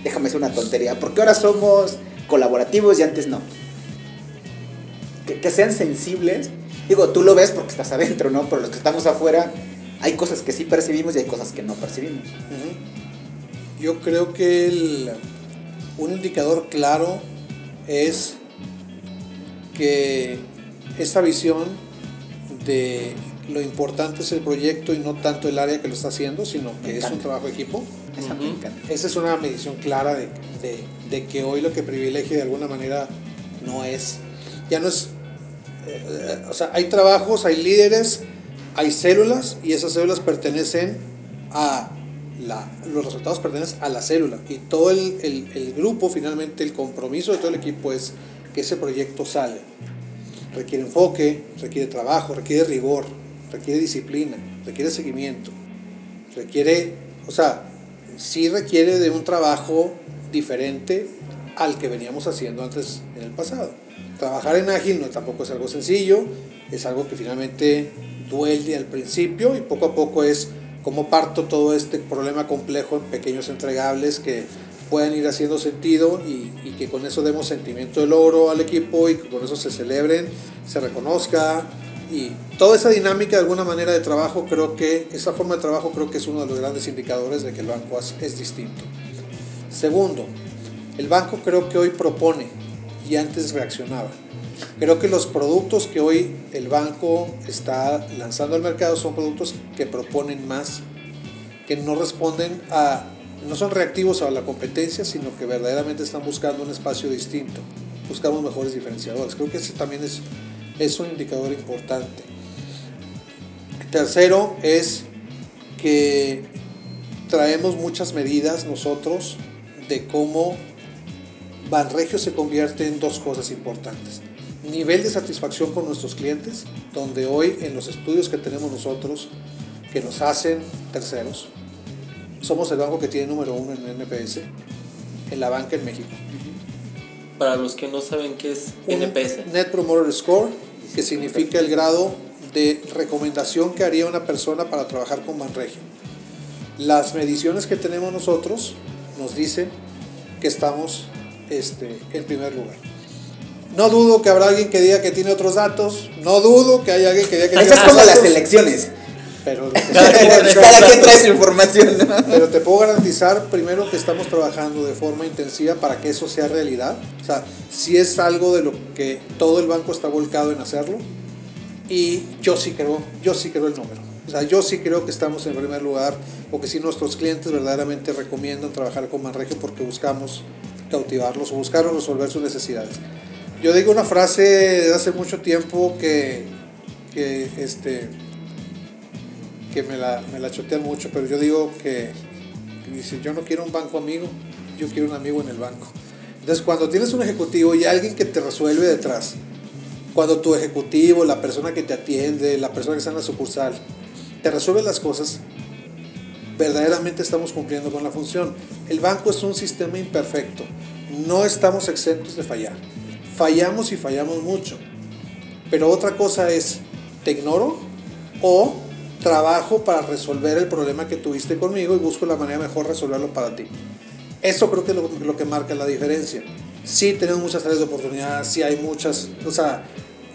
déjame hacer una tontería, porque ahora somos colaborativos y antes no. Que, que, sean sensibles. Digo, tú lo ves porque estás adentro, ¿no? Pero los que estamos afuera, hay cosas que sí percibimos y hay cosas que no percibimos. Yo creo que el, un indicador claro es que esta visión de lo importante es el proyecto y no tanto el área que lo está haciendo, sino que es un trabajo de equipo. Esa es una medición clara de, de, que hoy lo que privilegia de alguna manera no es, ya no es, eh, o sea, hay trabajos, hay líderes, hay células y esas células pertenecen a los resultados pertenecen a la célula y todo el, grupo, finalmente el compromiso de todo el equipo es que ese proyecto sale. Requiere enfoque, requiere trabajo, requiere rigor, requiere disciplina, requiere seguimiento, requiere, o sea, sí requiere de un trabajo diferente al que veníamos haciendo antes en el pasado. Trabajar en ágil no tampoco es algo sencillo, es algo que finalmente duele al principio y poco a poco es cómo parto todo este problema complejo en pequeños entregables que puedan ir haciendo sentido y, que con eso demos sentimiento de logro al equipo y que con eso se celebren, se reconozca y toda esa dinámica de alguna manera de trabajo creo que esa forma de trabajo creo que es uno de los grandes indicadores de que el banco es distinto. Segundo, el banco creo que hoy propone y antes reaccionaba. Creo que los productos que hoy el banco está lanzando al mercado son productos que proponen más, que no responden a, no son reactivos a la competencia, sino que verdaderamente están buscando un espacio distinto. Buscamos mejores diferenciadores. Creo que ese también es, es un indicador importante. Tercero es que traemos muchas medidas nosotros de cómo Banregio se convierte en dos cosas importantes nivel de satisfacción con nuestros clientes, donde hoy en los estudios que tenemos nosotros, que nos hacen terceros, somos el banco que tiene número uno en NPS en la banca en México. Para los que no saben qué es NPS. Net Promoter Score, que significa el grado de recomendación que haría una persona para trabajar con Banregio. Las mediciones que tenemos nosotros nos dicen que estamos este, en primer lugar. No dudo que habrá alguien que diga que tiene otros datos. No dudo que haya alguien que diga que tiene otros datos. como las elecciones. Pero [LAUGHS] [LAUGHS] cada, quien trae su [LAUGHS] información. Pero te puedo garantizar primero que estamos trabajando de forma intensiva para que eso sea realidad. O sea, si es algo de lo que todo el banco está volcado en hacerlo. Y yo sí creo, yo sí creo el número. O sea, yo sí creo que estamos en primer lugar, o que sí nuestros clientes verdaderamente recomiendan trabajar con Manregio porque buscamos cautivarlos o buscaron resolver sus necesidades. Yo digo una frase de hace mucho tiempo que, que, este, que me, la, me la chotean mucho, pero yo digo que, que dice, yo no quiero un banco amigo, yo quiero un amigo en el banco. Entonces, cuando tienes un ejecutivo y alguien que te resuelve detrás, cuando tu ejecutivo, la persona que te atiende, la persona que está en la sucursal, te resuelve las cosas, verdaderamente estamos cumpliendo con la función. El banco es un sistema imperfecto, no estamos exentos de fallar. Fallamos y fallamos mucho. Pero otra cosa es, te ignoro o trabajo para resolver el problema que tuviste conmigo y busco la manera mejor de resolverlo para ti. Eso creo que es lo, lo, que marca la diferencia. Sí tenemos muchas áreas de oportunidad, sí hay muchas, o sea,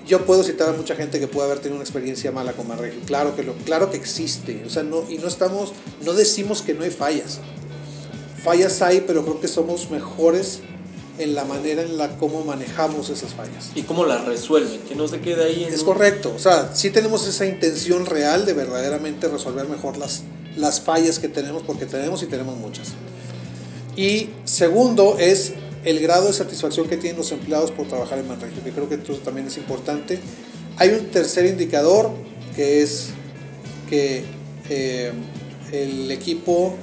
yo puedo citar a mucha gente que puede haber tenido una experiencia mala con Manregio, claro que, lo, claro que existe, o sea, no, y no estamos, no decimos que no hay fallas. Fallas hay, pero creo que somos mejores en la manera en la cómo manejamos esas fallas. Y cómo las resuelven, que no se quede ahí. En es correcto, o sea, sí tenemos esa intención real de verdaderamente resolver mejor las, las fallas que tenemos, porque tenemos y tenemos muchas. Y segundo es el grado de satisfacción que tienen los empleados por trabajar en Manregio, que creo que eso también es importante. Hay un tercer indicador que es que eh, el equipo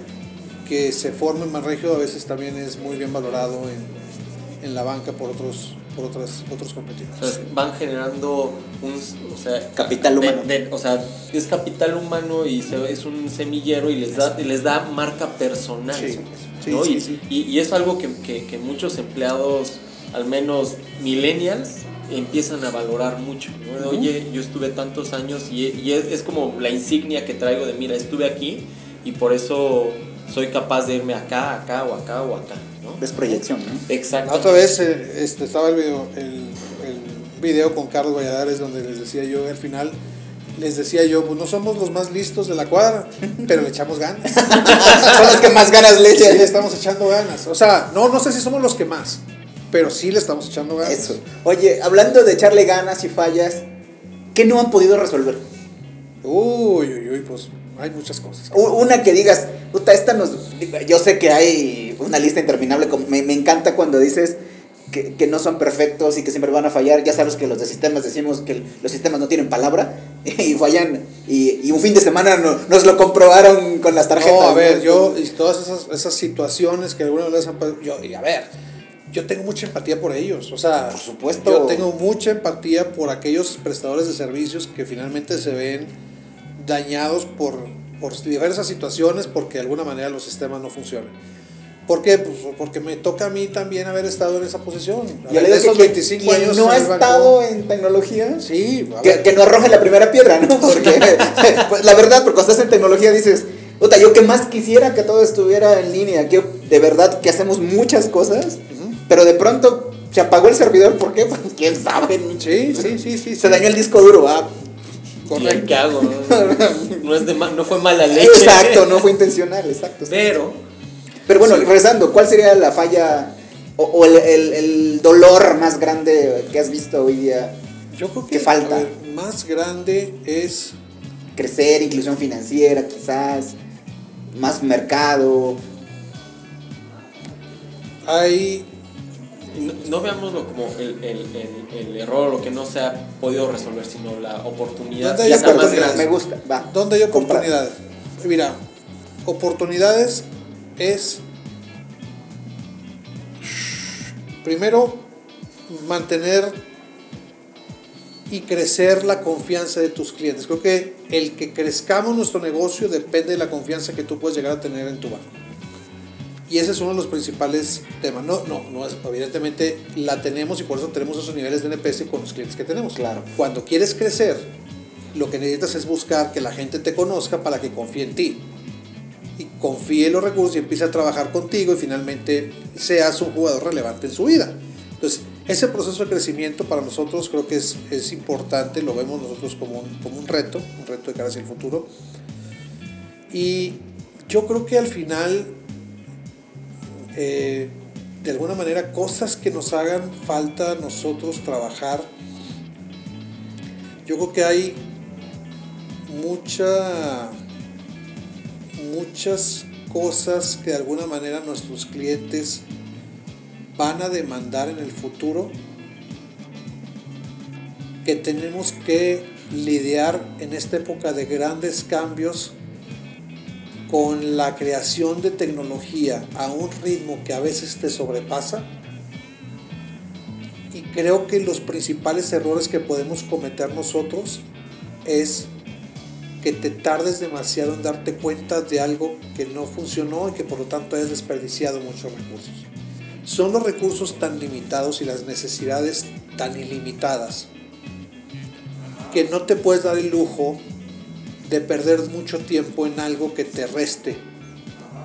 que se forma en Manregio a veces también es muy bien valorado en, en la banca por otros por otras, otros competidores. O sea, van generando un o sea, capital humano. De, de, o sea, es capital humano y se, es un semillero y les da, les da marca personal. Sí. ¿No? Sí, y, sí, y, y, es algo que, que, que, muchos empleados, al menos millennials, empiezan a valorar mucho. ¿no? Oye, yo estuve tantos años y, y es, es, como la insignia que traigo de, mira, estuve aquí y por eso soy capaz de irme acá, acá o acá o acá. ¿no? Es proyección, ¿no? Exacto. La otra vez eh, este, estaba el video, el, el video con Carlos Valladares donde les decía yo al final les decía yo, pues no somos los más listos de la cuadra, pero le echamos ganas. [LAUGHS] Son los que más ganas le echan. Sí, le estamos echando ganas. O sea, no, no sé si somos los que más, pero sí le estamos echando ganas. Eso. Oye, hablando de echarle ganas y fallas, ¿qué no han podido resolver? Uy, uy, uy, pues hay muchas cosas. Una que digas, puta, esta nos. Yo sé que hay una lista interminable. Me, me encanta cuando dices que, que, no son perfectos y que siempre van a fallar. Ya sabes que los de sistemas decimos que los sistemas no tienen palabra [LAUGHS] y fallan. Y, y un fin de semana no, nos lo comprobaron con las tarjetas. No, a ver, ¿no? yo, y todas esas, esas situaciones que algunas veces han yo, y a ver, yo tengo mucha empatía por ellos. O sea, por supuesto. Yo tengo mucha empatía por aquellos prestadores de servicios que finalmente se ven dañados por, por diversas situaciones porque de alguna manera los sistemas no funcionan. ¿Por qué? Pues porque me toca a mí también haber estado en esa posición. A Yo le digo esos que 25 quien años no ha estado en tecnología, sí, que, que, no arroje la primera piedra, ¿no? [LAUGHS] Porque pues, la verdad, porque cuando estás en tecnología dices, puta, yo que más quisiera que todo estuviera en línea, que de verdad que hacemos muchas cosas, uh -huh. pero de pronto se apagó el servidor, ¿por qué? [LAUGHS] Pues quién sabe. Sí, sí, sí, sí. Se sí. dañó el disco duro, ah. Correcto. ¿Qué hago? No, [LAUGHS] no, es de no fue mala leche. Exacto, no fue intencional, exacto. Pero pero bueno, sí. regresando, ¿cuál sería la falla o, o el, el, el, dolor más grande que has visto hoy día? Yo creo que, que falta. Ver, más grande es crecer, inclusión financiera, quizás, más mercado. Hay. No, no veámoslo como el, el, el, error o que no se ha podido resolver, sino la oportunidad. ¿Dónde hay oportunidades? Me gusta, va. ¿Dónde hay oportunidades? Mira, oportunidades es primero mantener y crecer la confianza de tus clientes. Creo que el que crezcamos nuestro negocio depende de la confianza que tú puedes llegar a tener en tu banco. Y ese es uno de los principales temas. No, no, no es, evidentemente la tenemos y por eso tenemos esos niveles de NPS con los clientes que tenemos. Claro. Cuando quieres crecer, lo que necesitas es buscar que la gente te conozca para que confíe en ti confíe en los recursos y empiece a trabajar contigo y finalmente seas un jugador relevante en su vida. Entonces, ese proceso de crecimiento para nosotros creo que es, es importante, lo vemos nosotros como un, como un reto, un reto de cara hacia el futuro. Y yo creo que al final, eh, de alguna manera, cosas que nos hagan falta nosotros trabajar Yo creo que hay mucha, muchas cosas que de alguna manera nuestros clientes van a demandar en el futuro que tenemos que lidiar en esta época de grandes cambios con la creación de tecnología a un ritmo que a veces te sobrepasa. Y creo que los principales errores que podemos cometer nosotros es que te tardes demasiado en darte cuenta de algo que no funcionó y que por lo tanto hayas desperdiciado muchos recursos. Son los recursos tan limitados y las necesidades tan ilimitadas que no te puedes dar el lujo de perder mucho tiempo en algo que te reste,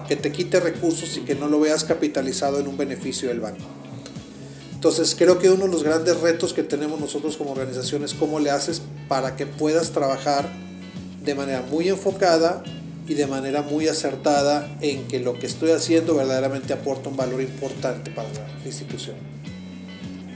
que te quite recursos y que no lo veas capitalizado en un beneficio del banco. Entonces creo que uno de los grandes retos que tenemos nosotros como organización es cómo le haces para que puedas trabajar de manera muy enfocada y de manera muy acertada en que lo que estoy haciendo verdaderamente aporta un valor importante para la institución.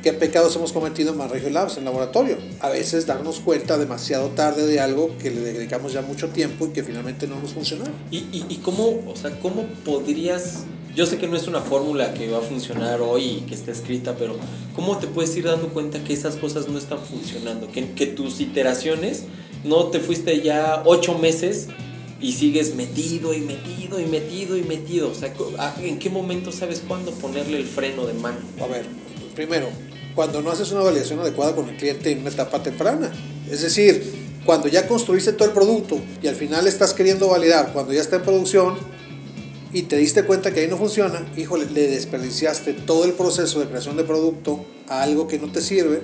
¿Qué pecados hemos cometido en Manregio Labs, en laboratorio? A veces darnos cuenta demasiado tarde de algo que le dedicamos ya mucho tiempo y que finalmente no nos funcionó. ¿Y, y, y cómo, o sea, cómo podrías yo sé que no es una fórmula que va a funcionar hoy y que está escrita, pero ¿cómo te puedes ir dando cuenta que esas cosas no están funcionando? Que, que tus iteraciones no te fuiste ya ocho meses y sigues metido y metido y metido y metido. O sea, ¿en qué momento sabes cuándo ponerle el freno de mano? A ver, primero, cuando no haces una validación adecuada con el cliente en una etapa temprana. Es decir, cuando ya construiste todo el producto y al final estás queriendo validar, cuando ya está en producción y te diste cuenta que ahí no funciona, híjole, le desperdiciaste todo el proceso de creación de producto a algo que no te sirve,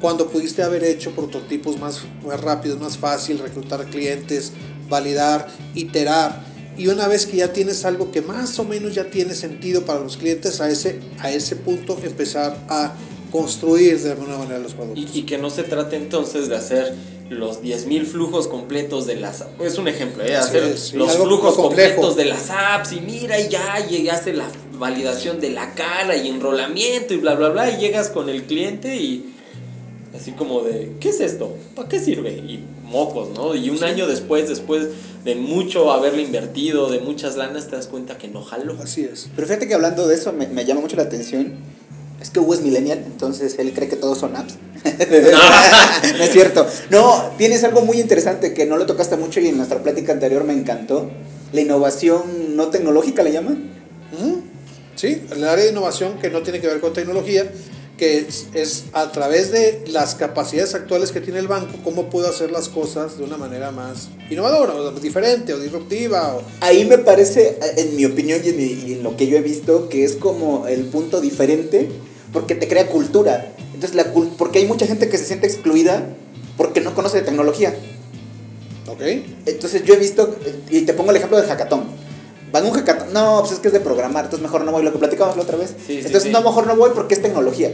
cuando pudiste haber hecho prototipos más, más rápidos, más fácil, reclutar clientes, validar, iterar. Y una vez que ya tienes algo que más o menos ya tiene sentido para los clientes, a ese, a ese punto empezar a construir de alguna manera los productos. Y, que no se trate entonces de hacer los 10.000 flujos completos de las es un ejemplo ¿eh? hacer los flujos completos de las apps y mira y ya llegaste la validación de la cara y enrolamiento y bla bla bla y llegas con el cliente y así como de ¿qué es esto? ¿para qué sirve? y mocos ¿no? y un año después después de mucho haberle invertido de muchas lanas te das cuenta que no jalo así es pero fíjate que hablando de eso me, me llama mucho la atención es que Hugo es millennial, entonces él cree que todos son apps. [LAUGHS] no es cierto. No, tienes algo muy interesante que no lo tocaste mucho y en nuestra plática anterior me encantó. La innovación no tecnológica le llaman. Sí, el área de innovación que no tiene que ver con tecnología, que es, a través de las capacidades actuales que tiene el banco, cómo puedo hacer las cosas de una manera más innovadora, o diferente, o disruptiva. O... Ahí me parece, en mi opinión y en, y en, lo que yo he visto, que es como el punto diferente porque te crea cultura. Entonces, la, porque hay mucha gente que se siente excluida porque no conoce de tecnología. Ok. Entonces, yo he visto, y te pongo el ejemplo del hackathon. Van un hackathon, no, pues es que es de programar, entonces mejor no voy, lo que platicamos la otra vez. entonces, no, mejor no voy porque es tecnología.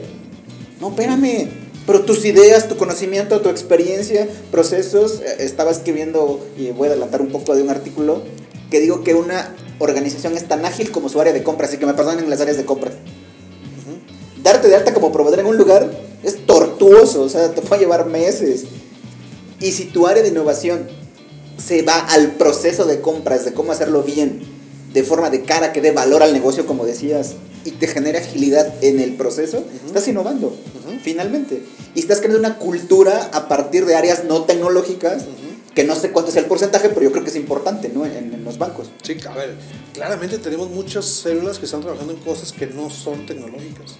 No, espérame. Pero tus ideas, tu conocimiento, tu experiencia, procesos, eh, estaba escribiendo, y voy a adelantar un poco de un artículo, que digo que una organización es tan ágil como su área de compras, así que me perdonen las áreas de compras darte de alta como proveedor en un lugar es tortuoso, o sea, te puede llevar meses. Y si tu área de innovación se va al proceso de compras, de cómo hacerlo bien, de forma de cara que dé valor al negocio, como decías, y te genera agilidad en el proceso, estás innovando, finalmente. Y estás creando una cultura a partir de áreas no tecnológicas, que no sé cuánto es el porcentaje, pero yo creo que es importante, ¿no? En, en, los bancos. Sí, a ver, claramente tenemos muchas células que están trabajando en cosas que no son tecnológicas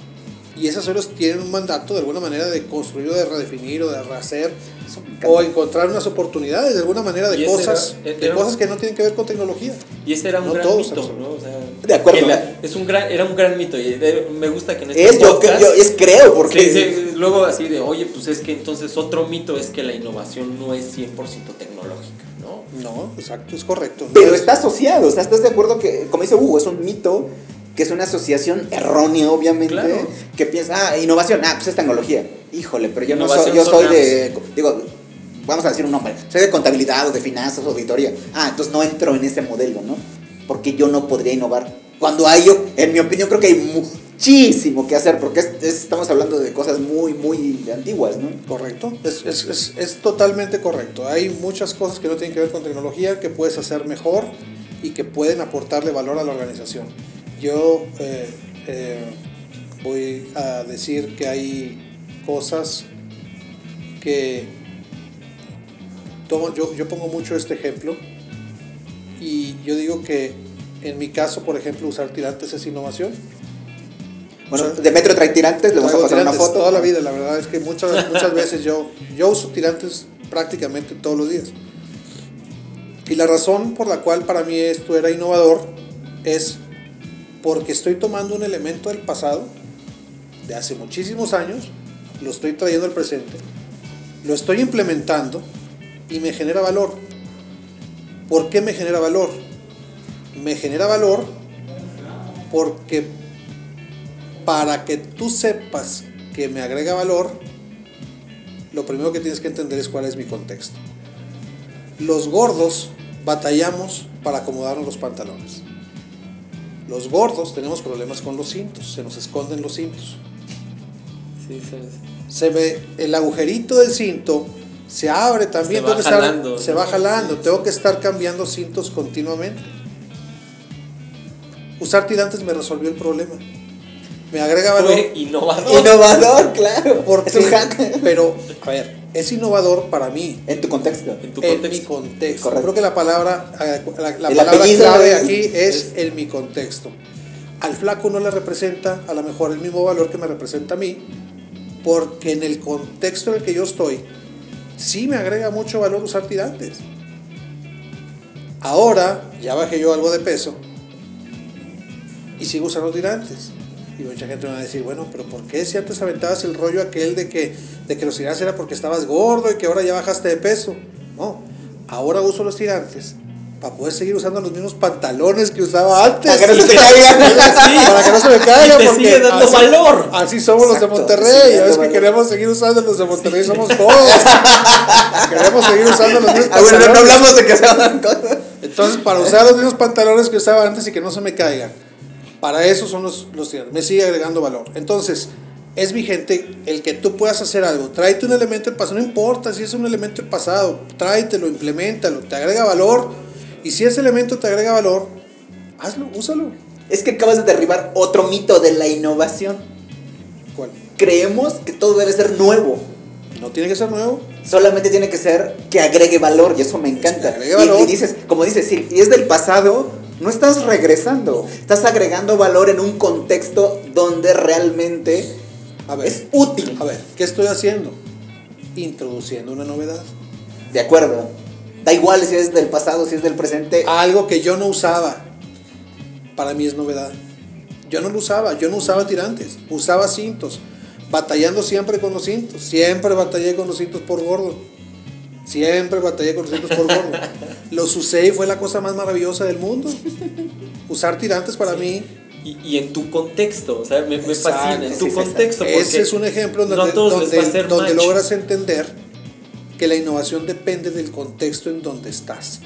y esas células tienen un mandato de alguna manera de construir o de redefinir o de rehacer o encontrar unas oportunidades de alguna manera de cosas de cosas que no tienen que ver con tecnología. Y ese era un gran mito ¿no? o sea, de acuerdo. es un gran era un gran mito y me gusta que en este es yo, es creo porque luego así de oye pues es que entonces otro mito es que la innovación no es 100% tecnológica no no exacto es correcto. Pero está asociado o sea estás de acuerdo que como dice Hugo es un mito que es una asociación errónea, obviamente, que piensa, ah, innovación, ah, pues es tecnología. Híjole, pero yo no soy, yo soy de, digo, vamos a decir un nombre, soy de contabilidad o de finanzas o auditoría. Ah, entonces no entro en ese modelo, ¿no? Porque yo no podría innovar. Cuando hay, yo, en mi opinión, creo que hay muchísimo que hacer, porque estamos hablando de cosas muy, muy antiguas, ¿no? Correcto, es, es, es, totalmente correcto. Hay muchas cosas que no tienen que ver con tecnología que puedes hacer mejor y que pueden aportarle valor a la organización. Yo eh, eh, voy a decir que hay cosas que tomo, yo, yo pongo mucho este ejemplo y yo digo que en mi caso, por ejemplo, usar tirantes es innovación. Bueno, de metro trae tirantes, le vamos a pasar una foto. Toda la vida, la verdad es que muchas, muchas veces yo, yo uso tirantes prácticamente todos los días. Y la razón por la cual para mí esto era innovador es porque estoy tomando un elemento del pasado, de hace muchísimos años, lo estoy trayendo al presente, lo estoy implementando y me genera valor. ¿Por qué me genera valor? Me genera valor porque para que tú sepas que me agrega valor, lo primero que tienes que entender es cuál es mi contexto. Los gordos batallamos para acomodarnos los pantalones. Los gordos tenemos problemas con los cintos, se nos esconden los cintos. Se ve el agujerito del cinto, se abre también, se va jalando, se va jalando. tengo que estar cambiando cintos continuamente. Usar tirantes me resolvió el problema me agrega valor. Fue innovador. Innovador, claro. [LAUGHS] pero, a ver, es innovador para mí. En tu contexto. En, tu contexto. mi contexto. Creo que la palabra, eh, la, palabra clave aquí es, en mi contexto. Al flaco no le representa a lo mejor el mismo valor que me representa a mí, porque en el contexto en el que yo estoy, sí me agrega mucho valor usar tirantes. Ahora ya bajé yo algo de peso y sigo usando tirantes. Y mucha gente me va a decir, bueno, pero ¿por qué si antes aventabas el rollo aquel de que, de que los tirantes era porque estabas gordo y que ahora ya bajaste de peso? No, ahora uso los tirantes para poder seguir usando los mismos pantalones que usaba antes. Para que no se [LAUGHS] te caigan. para que no se me caigan. Y te sigue dando valor. Así somos los de Monterrey. Ya ves que queremos seguir usando los de Monterrey, somos todos. [LAUGHS] queremos seguir usando los mismos pantalones. Ah, bueno, no hablamos de que se hagan cosas. Entonces, para usar los mismos pantalones que usaba antes y que no se me caigan para eso son los, los Me sigue agregando valor. Entonces, es vigente el que tú puedas hacer algo. Tráete un elemento del pasado, no importa si es un elemento del pasado, tráetelo, implementalo, te agrega valor. Y si ese elemento te agrega valor, hazlo, úsalo. Es que acabas de derribar otro mito de la innovación. ¿Cuál? Creemos que todo debe ser nuevo. No tiene que ser nuevo. Solamente tiene que ser que agregue valor y eso me encanta. Y, dices, como dices, si es del pasado, no estás regresando, estás agregando valor en un contexto donde realmente es útil. A ver, ¿qué estoy haciendo? Introduciendo una novedad. De acuerdo. Da igual si es del pasado, si es del presente. Algo que yo no usaba. Para mí es novedad. Yo no lo usaba, yo no usaba tirantes, usaba cintos. Batallando siempre con los cintos. Siempre batallé con los cintos por gordo. Siempre batallé con los cintos por gordo. [LAUGHS] Los usé y fue la cosa más maravillosa del mundo. Usar tirantes para mí. Y, en tu contexto, o sea, me, fascina, en tu contexto. Ese es un ejemplo donde, donde, logras entender que la innovación depende del contexto en donde estás.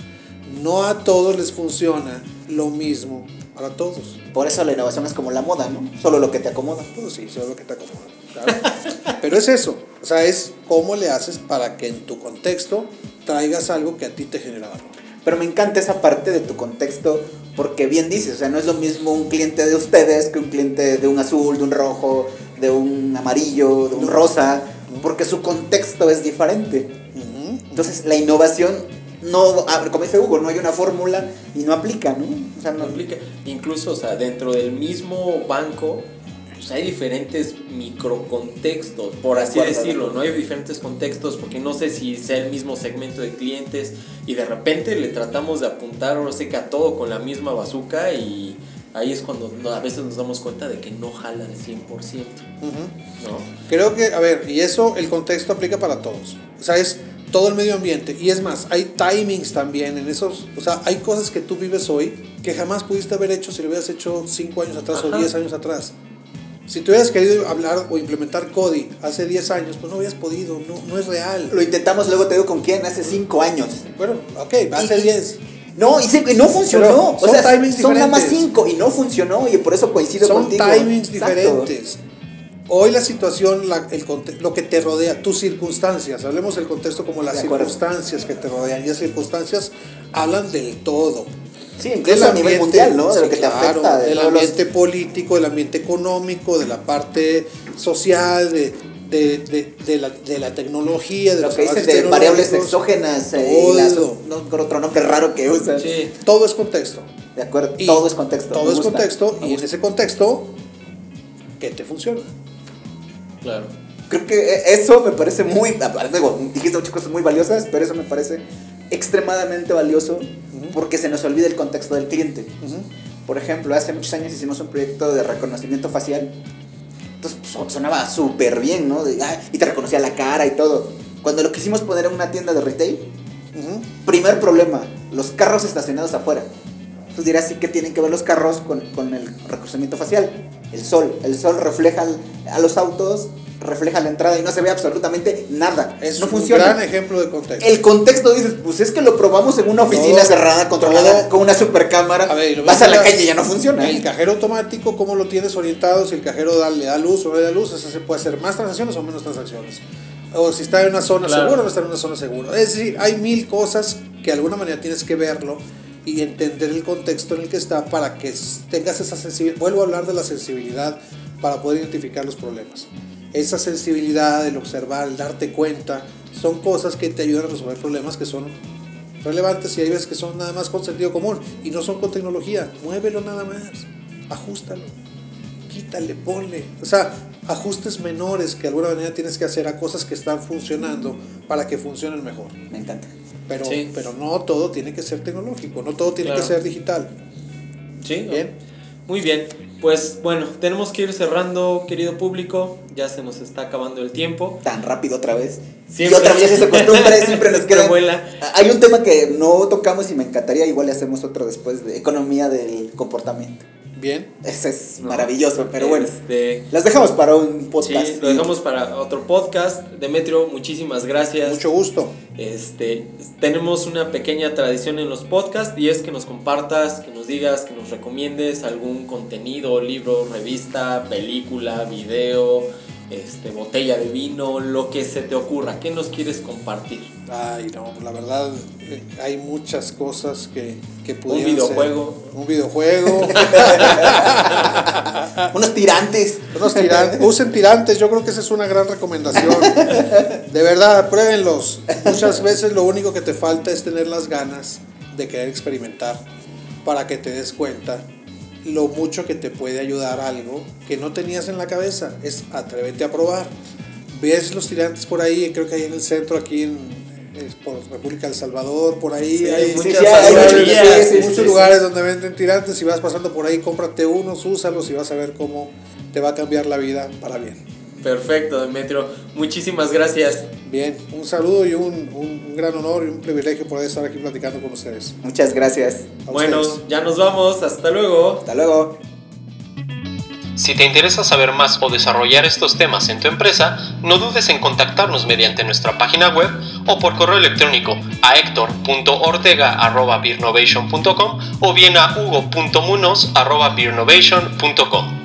No a todos les funciona lo mismo para todos. Por eso la innovación es como la moda, ¿no? Solo lo que te acomoda. Pues sí, solo lo que te acomoda. Pero es eso. O sea, es cómo le haces para que en tu contexto traigas algo que a ti te genera valor. Pero me encanta esa parte de tu contexto porque bien dices, o sea, no es lo mismo un cliente de ustedes que un cliente de un azul, de un rojo, de un amarillo, de un rosa, porque su contexto es diferente. Entonces, la innovación no, como dice Hugo, no hay una fórmula y no aplica, ¿no? O sea, no aplica. Incluso, o sea, dentro del mismo banco pues, hay diferentes microcontextos, por así decirlo, ¿no? Hay diferentes contextos porque no sé si sea el mismo segmento de clientes y de repente le tratamos de apuntar ahora sé que a todo con la misma bazuca y ahí es cuando a veces nos damos cuenta de que no jala al 100%. ¿no? Creo que, a ver, y eso el contexto aplica para todos. O sea, es todo el medio ambiente. Y es más, hay timings también en esos. O sea, hay cosas que tú vives hoy que jamás pudiste haber hecho si lo hubieras hecho 5 años atrás o 10 años atrás. Si tú hubieras querido hablar o implementar Cody hace 10 años, pues no hubieras podido, no, no es real. Lo intentamos luego, te digo, con quién, hace 5 años. Bueno, ok, hace 10. No, y, no funcionó. o sea, son nada más cinco y no funcionó y por eso coincido son contigo. Son timings diferentes. Hoy la situación, el, lo que te rodea, tus circunstancias, hablemos del contexto como las circunstancias que te rodean. Y las circunstancias hablan del todo. Sí, incluso a nivel mundial, ¿no? De lo que te afecta. del ambiente político, del ambiente económico, de la parte social, de, de, de, la, de la tecnología, de lo que dicen de variables exógenas, eh, no, con otro nombre raro que usan. Sí, todo es contexto. De acuerdo, todo es contexto. Todo es contexto, y en ese contexto, ¿qué te funciona? Claro. Creo que eso me parece muy. dijiste muchas cosas muy valiosas, pero eso me parece extremadamente valioso porque se nos olvida el contexto del cliente. Por ejemplo, hace muchos años hicimos un proyecto de reconocimiento facial. Entonces pues, sonaba súper bien, ¿no? y te reconocía la cara y todo. Cuando lo quisimos poner en una tienda de retail, primer problema, los carros estacionados afuera. Entonces dirás, sí, que tienen que ver los carros con, con el reconocimiento facial? El sol. El sol refleja a los autos refleja la entrada y no se ve absolutamente nada. Es no un funciona. gran ejemplo de contexto. El contexto dices, pues es que lo probamos en una oficina cerrada, controlada, con una supercámara. A ver, vas a la calle y ya no funciona. El cajero automático, ¿cómo lo tienes orientado? Si el cajero da, le da luz o no le da luz, eso se puede hacer más transacciones o menos transacciones. O si está en una zona segura o no está en una zona segura. Es decir, hay mil cosas que de alguna manera tienes que verlo y entender el contexto en el que está para que tengas esa sensibilidad. Vuelvo a hablar de la sensibilidad para poder identificar los problemas esa sensibilidad, el observar, el darte cuenta, son cosas que te ayudan a resolver problemas que son relevantes y hay veces que son nada más con sentido común y no son con tecnología. Muévelo nada más, ajustalo, quítale, ponle. O sea, ajustes menores que de alguna manera tienes que hacer a cosas que están funcionando para que funcionen mejor. Me encanta. Pero, pero no todo tiene que ser tecnológico, no todo tiene que ser digital. Sí, bien. Muy bien. Pues bueno, tenemos que ir cerrando, querido público. Ya se nos está acabando el tiempo. Tan rápido otra vez. Y otra vez esa costumbre, [LAUGHS] siempre nos queda. Hay un tema que no tocamos y me encantaría, igual le hacemos otro después de economía del comportamiento. Bien. Ese es maravilloso, pero bueno. Este, las dejamos para un podcast. Sí, lo dejamos para otro podcast. Demetrio, muchísimas gracias. Mucho gusto. Este, tenemos una pequeña tradición en los podcasts y es que nos compartas, que nos digas, que nos recomiendes algún contenido, libro, revista, película, video este, botella de vino, lo que se te ocurra. ¿Qué nos quieres compartir? Ay, no, la verdad eh, hay muchas cosas que, que Un videojuego. Un videojuego. [LAUGHS] Unos tirantes. Unos tirantes. Usen tirantes, yo creo que esa es una gran recomendación. De verdad, pruébenlos. Muchas veces lo único que te falta es tener las ganas de querer experimentar para que te des cuenta lo mucho que te puede ayudar algo que no tenías en la cabeza. Es atrévete a probar. Ves los tirantes por ahí, creo que hay en el centro, aquí en por República del Salvador, por ahí hay, muchos lugares donde venden tirantes. Si vas pasando por ahí, cómprate unos, úsalos y vas a ver cómo te va a cambiar la vida para bien. Perfecto, Demetrio. Muchísimas gracias. Bien, un saludo y un, un, gran honor y un privilegio poder estar aquí platicando con ustedes. Muchas gracias. bueno, ya nos vamos. Hasta luego. Hasta luego. Si te interesa saber más o desarrollar estos temas en tu empresa, no dudes en contactarnos mediante nuestra página web o por correo electrónico a hector.ortega.com o bien a hugo.munos.com.